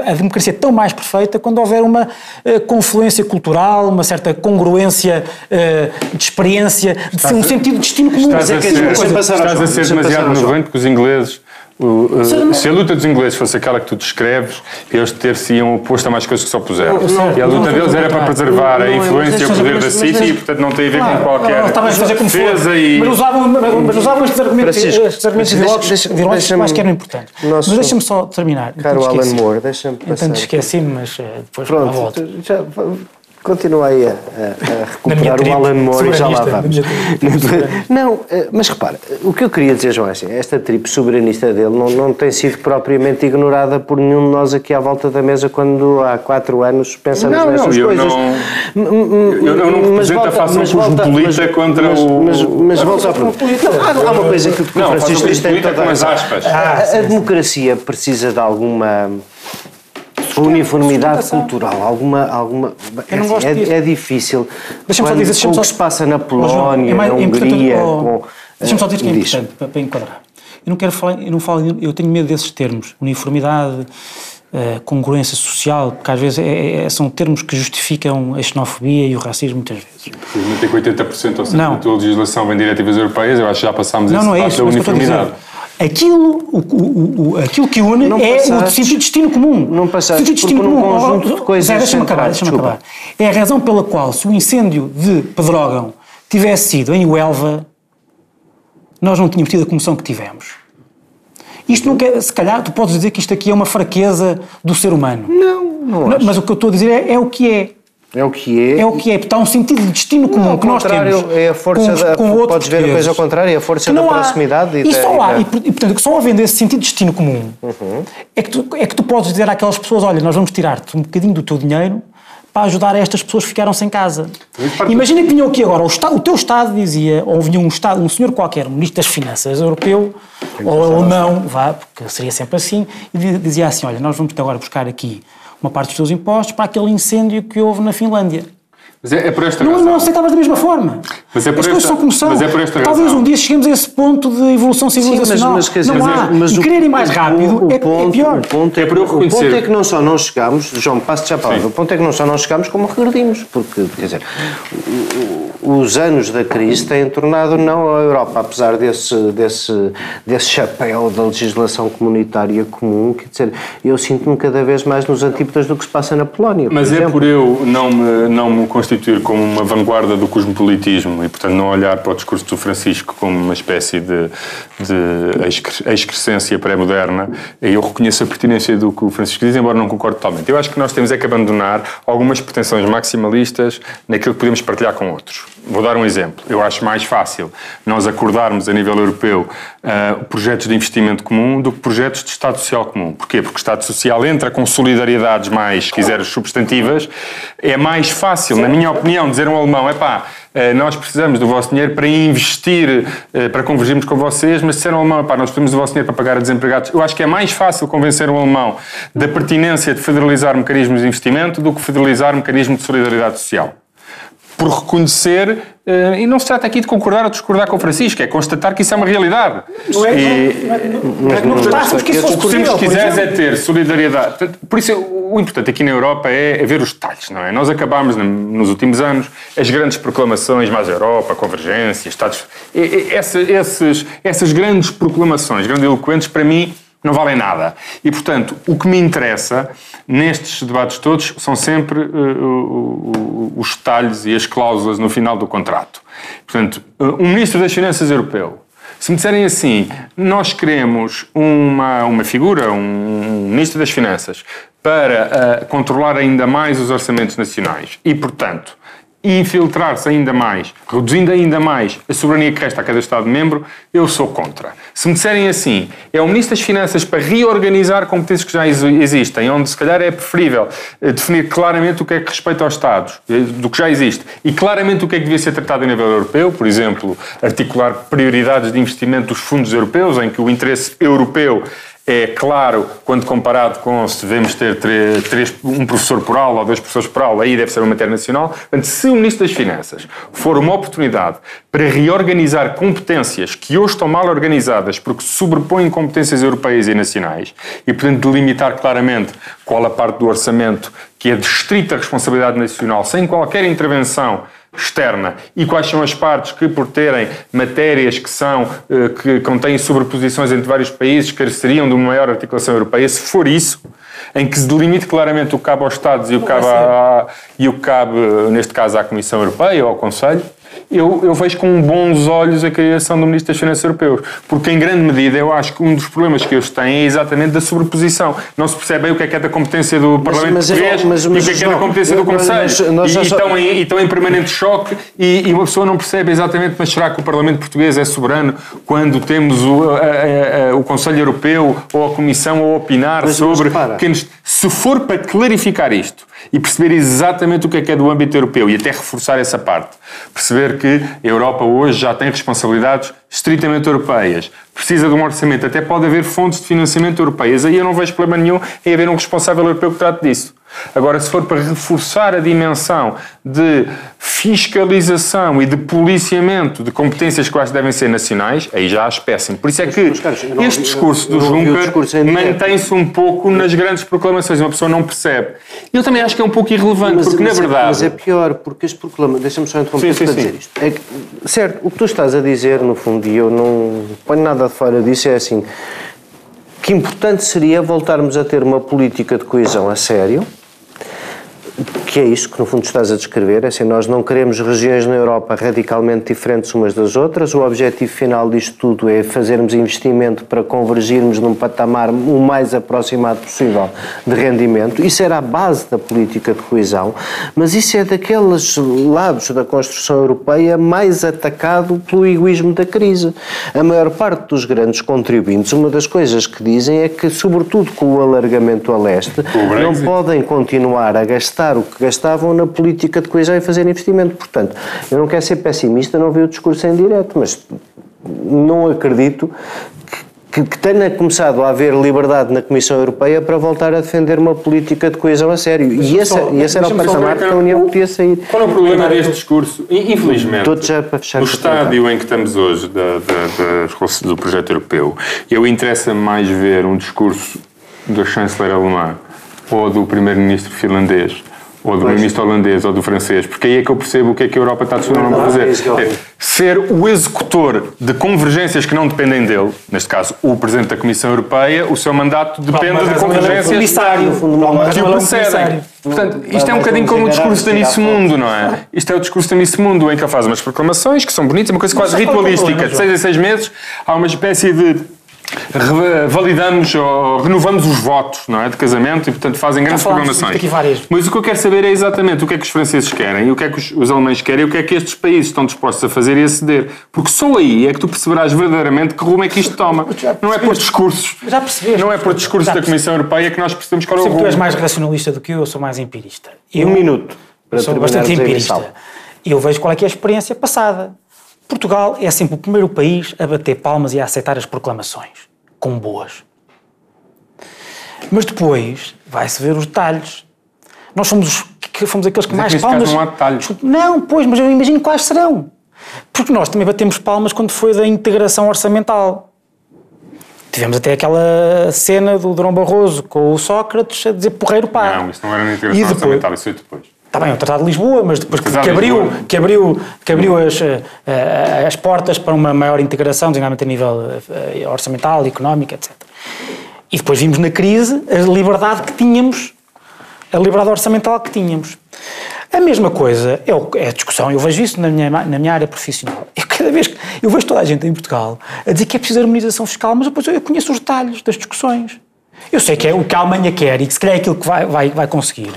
a democracia tão mais perfeita quando houver uma uh, confluência cultural, uma certa congruência uh, de experiência, de um sentido de destino comum. Estás a ser, estás a ser demasiado novente porque os ingleses uh, se a luta dos ingleses fosse aquela que tu descreves, eles ter-se-iam oposto a mais coisas que só puseram. e a luta deles era para preservar a influência e o poder da City e, portanto, não tem a ver com qualquer defesa e... Mas usavam, mas usavam estes argumentos, ideológicos mais que eram importantes. Mas deixa-me só terminar. Caro Alan Moore, deixa-me passar. Então esqueci-me, mas eh, depois Pronto, volto. Continua aí a, a, recuperar o Alan Moore e já lá vamos. (laughs) Não, eh, mas repara, o que eu queria dizer, João, é assim, esta tripe soberanista dele não, não tem sido propriamente ignorada por nenhum de nós aqui à volta da mesa quando há quatro anos pensamos não, nestas não, coisas. Não, eu, eu não represento a fação cosmopolita contra mas, o... Mas, mas volta ao ponto. Há uma coisa que o Francisco diz tem toda a... aspas. A democracia precisa de alguma uniformidade cultural, alguma. alguma eu não gosto é, disso. é difícil. Deixa-me só dizer, com o que se passa na Polónia, é mais, na Hungria. Oh, Deixa-me só dizer que é importante para, para, enquadrar. Eu não quero falar, eu não falo, eu tenho medo desses termos, uniformidade, uh, congruência social, porque às vezes é, é, são termos que justificam a xenofobia e o racismo muitas vezes. Felizmente é que 80% ou seja, da tua legislação vem diretivas europeias, eu acho que já passámos não, esse não é isso, da uniformidade. Aquilo, o, o, o, aquilo que une não é passaste, o sentido de destino comum. Não passaste de destino comum. Um conjunto de coisas deixa-me acabar, deixa-me acabar. É a razão pela qual, se o incêndio de Pedrógão tivesse sido em Huelva, nós não tínhamos tido a comoção que tivemos. Isto não quer, se calhar, tu podes dizer que isto aqui é uma fraqueza do ser humano. Não, não, não Mas o que eu estou a dizer é, é o que é. É o que é. É o que é, porque há um sentido de destino comum não, que nós temos. É a força com, da. Com podes ver a coisa ao contrário, é a força da há, proximidade. E, e só há, e, e, portanto, só havendo esse sentido de destino comum, uhum. é, que tu, é que tu podes dizer àquelas pessoas: olha, nós vamos tirar-te um bocadinho do teu dinheiro para ajudar estas pessoas que ficaram sem casa. Imagina que vinham aqui agora, o, Estado, o teu Estado dizia, ou vinha um, Estado, um senhor qualquer, um ministro das Finanças europeu, ou alemão, vá, porque seria sempre assim, e dizia assim: olha, nós vamos agora buscar aqui uma parte dos teus impostos para aquele incêndio que houve na Finlândia. Mas é, é por esta não, razão. Não aceitavas da mesma forma. Mas é por As esta, coisas são como são. Mas é por esta Talvez razão. um dia cheguemos a esse ponto de evolução civilizacional. Sim, mas, mas, não dizer, há. mas e o, querer ir mais rápido o, é, ponto, é pior. O ponto é, é, para eu reconhecer. o ponto é que não só não chegamos, João, passo já a palavra, o ponto é que não só não chegamos como regredimos, porque, quer dizer, os anos da crise têm tornado não a Europa, apesar desse, desse, desse chapéu da legislação comunitária comum, quer dizer, eu sinto-me cada vez mais nos antípodas do que se passa na Polónia. Mas por é por eu não me, não me constituir como uma vanguarda do cosmopolitismo e, portanto, não olhar para o discurso do Francisco como uma espécie de, de excrescência pré-moderna, eu reconheço a pertinência do que o Francisco diz, embora não concorde totalmente. Eu acho que nós temos é que abandonar algumas pretensões maximalistas naquilo que podemos partilhar com outros. Vou dar um exemplo. Eu acho mais fácil nós acordarmos a nível europeu uh, projetos de investimento comum do que projetos de Estado Social comum. Porquê? Porque o Estado Social entra com solidariedades mais, se quiseres, substantivas. É mais fácil, na minha opinião, dizer um alemão, é pá, uh, nós precisamos do vosso dinheiro para investir, uh, para convergirmos com vocês, mas disser um alemão, pá, nós precisamos do vosso dinheiro para pagar a desempregados. Eu acho que é mais fácil convencer um alemão da pertinência de federalizar mecanismos de investimento do que federalizar mecanismos de solidariedade social por reconhecer, uh, e não se trata aqui de concordar ou discordar com o Francisco, é constatar que isso é uma realidade. Não é, e, não, é que não gostássemos que isso fosse possível. Se quiseres é ter solidariedade. Por isso, o importante aqui na Europa é, é ver os detalhes, não é? Nós acabámos, nos últimos anos, as grandes proclamações, mais Europa, convergência, Estados... Essa, esses, essas grandes proclamações, grandiloquentes, para mim, não valem nada. E, portanto, o que me interessa nestes debates todos são sempre uh, os detalhes e as cláusulas no final do contrato. Portanto, uh, um Ministro das Finanças europeu, se me disserem assim, nós queremos uma, uma figura, um Ministro das Finanças, para uh, controlar ainda mais os orçamentos nacionais e, portanto, infiltrar-se ainda mais, reduzindo ainda mais a soberania que resta a cada Estado-membro, eu sou contra. Se me disserem assim, é o Ministro das Finanças para reorganizar competências que já existem, onde se calhar é preferível eh, definir claramente o que é que respeita aos Estados, eh, do que já existe, e claramente o que é que devia ser tratado a nível europeu, por exemplo, articular prioridades de investimento dos fundos europeus, em que o interesse europeu é claro quando comparado com se devemos ter três, três, um professor por aula ou dois professores por aula, aí deve ser uma matéria nacional. Portanto, se o Ministro das Finanças for uma oportunidade para reorganizar competências que hoje estão mal organizadas porque sobrepõem competências europeias e nacionais e, portanto, delimitar claramente qual a parte do orçamento que é de estrita responsabilidade nacional, sem qualquer intervenção externa. E quais são as partes que, por terem matérias que são eh, que contêm sobreposições entre vários países, careceriam de uma maior articulação europeia, se for isso, em que se delimite claramente o que cabe aos Estados e o cabe, à, e o que cabe, neste caso, à Comissão Europeia ou ao Conselho, eu, eu, vejo com bons olhos a criação do Ministro das Finanças Europeus. Porque, em grande medida, eu acho que um dos problemas que eles têm é exatamente da sobreposição. Não se percebe bem o que é que é da competência do Parlamento mas, Português mas, mas, e o que é que é da competência do Conselho. E, e, estão em, e, estão em, permanente choque e, e, uma pessoa não percebe exatamente, mas será que o Parlamento Português é soberano quando temos o, a, a, a, o Conselho Europeu ou a Comissão a opinar sobre... Pequenos, se for para clarificar isto e perceber exatamente o que é que é do âmbito europeu e até reforçar essa parte, perceber que a Europa hoje já tem responsabilidades estritamente europeias, precisa de um orçamento, até pode haver fontes de financiamento europeias, aí eu não vejo problema nenhum em haver um responsável europeu que trate disso. Agora, se for para reforçar a dimensão de fiscalização e de policiamento de competências que eu acho que devem ser nacionais, aí já acho péssimo. Por isso é que este discurso do Juncker mantém-se um pouco nas grandes proclamações. Uma pessoa não percebe. Eu também acho que é um pouco irrelevante, mas, porque mas na é, verdade... Mas é pior, porque as proclamações... Deixa-me só interromper sim, sim, para sim. dizer isto. É que, certo, o que tu estás a dizer, no fundo, e eu não ponho nada de fora disso, é assim... Que importante seria voltarmos a ter uma política de coesão a sério, que é isto que no fundo estás a descrever, é assim, nós não queremos regiões na Europa radicalmente diferentes umas das outras, o objetivo final disto tudo é fazermos investimento para convergirmos num patamar o mais aproximado possível de rendimento, isso era a base da política de coesão, mas isso é daqueles lados da construção europeia mais atacado pelo egoísmo da crise. A maior parte dos grandes contribuintes, uma das coisas que dizem é que, sobretudo com o alargamento a leste, não podem continuar a gastar o que gastavam na política de coesão e fazer investimento. Portanto, eu não quero ser pessimista, não vi o discurso em direto, mas não acredito que, que, tenha começado a haver liberdade na Comissão Europeia para voltar a defender uma política de coesão a sério. e esse, só, e esse era o patamar que a União podia sair. Qual é o problema deste discurso? Infelizmente, no estádio em que estamos hoje da, da, da, do projeto europeu, eu interessa mais ver um discurso do chanceler alemão ou do primeiro-ministro finlandês ou do ministro holandês ou do francês, porque aí é que eu percebo o que é que a Europa está disponível a fazer. É ser o executor de convergências que não dependem dele, neste caso o Presidente da Comissão Europeia, o seu mandato depende de convergências que o precedem. Portanto, isto é um bocadinho como o discurso da Nice Mundo, não é? Isto é o discurso da Nice Mundo, em que ele faz umas proclamações que são bonitas, uma coisa quase ritualística. De seis em seis meses há uma espécie de validamos ou renovamos os votos não é, de casamento e, portanto, fazem grandes programações. Mas o que eu quero saber é exatamente o que é que os franceses querem, o que é que os, os alemães querem e o que é que estes países estão dispostos a fazer e a ceder. Porque só aí é que tu perceberás verdadeiramente que rumo é que isto toma. Não é por discursos. Já percebeste. Não é por discursos da Comissão Europeia que nós percebemos qual é o rumo. Tu és mais racionalista do que eu, eu sou mais empirista. Eu um minuto. Para sou bastante empirista. E eu vejo qual é que é a experiência passada. Portugal é sempre o primeiro país a bater palmas e a aceitar as proclamações com boas. Mas depois vai-se ver os detalhes. Nós somos, os, que fomos aqueles que mas mais é que palmas. não há detalhes. Não, pois, mas eu imagino quais serão. Porque nós também batemos palmas quando foi da integração orçamental. Tivemos até aquela cena do Dom Barroso com o Sócrates a dizer porreiro pá. Não, isso não era na integração depois, orçamental, isso foi depois. Está bem, o Tratado de Lisboa, mas depois que, que abriu, que abriu, que abriu as, eh, as portas para uma maior integração, designadamente a nível eh, orçamental, económico, etc. E depois vimos na crise a liberdade que tínhamos, a liberdade orçamental que tínhamos. A mesma coisa é, é a discussão, eu vejo isso na minha, na minha área profissional. (laughs) Eu, cada vez que eu vejo toda a gente em Portugal a dizer que é preciso harmonização fiscal, mas depois eu conheço os detalhes das discussões. Eu sei que é o que a Alemanha quer e que se calhar é aquilo que vai, vai, vai conseguir.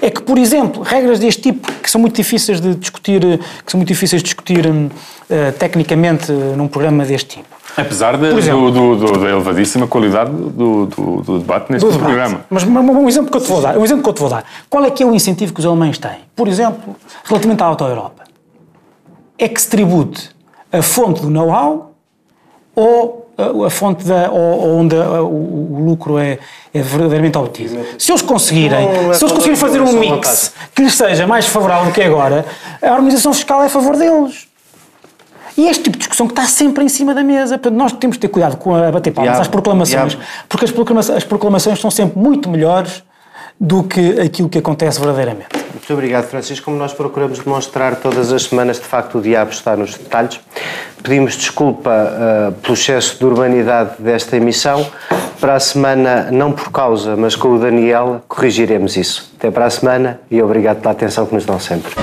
É que, por exemplo, regras deste tipo, que são muito difíceis de discutir, que são muito difíceis de discutir uh, tecnicamente num programa deste tipo. Apesar de, exemplo, do, do, do, da elevadíssima qualidade do, do debate neste debate. programa. Mas, mas um exemplo que eu te vou dar, um exemplo que eu te vou dar. Qual é que é o incentivo que os alemães têm? Por exemplo, relativamente à auto-Europa. É que se tribute a fonte do know-how ou a, fonte da, onde o, o, lucro é, é verdadeiramente obtido. Se eles conseguirem, não, não é se eles conseguirem fazer um mix que lhes seja mais favorável do que agora, a harmonização fiscal é a favor deles. E este tipo de discussão que está sempre em cima da mesa. Portanto, nós temos de ter cuidado com a bater palmas yeah, às proclamações, yeah. porque as proclamações, as proclamações são sempre muito melhores do que aquilo que acontece verdadeiramente. Muito obrigado, Francisco. Como nós procuramos demonstrar todas as semanas, de facto, o diabo está nos detalhes. Pedimos desculpa uh, pelo excesso de urbanidade desta emissão. Para a semana, não por causa, mas com o Daniel, corrigiremos isso. Até para a semana e obrigado pela atenção que nos dão sempre.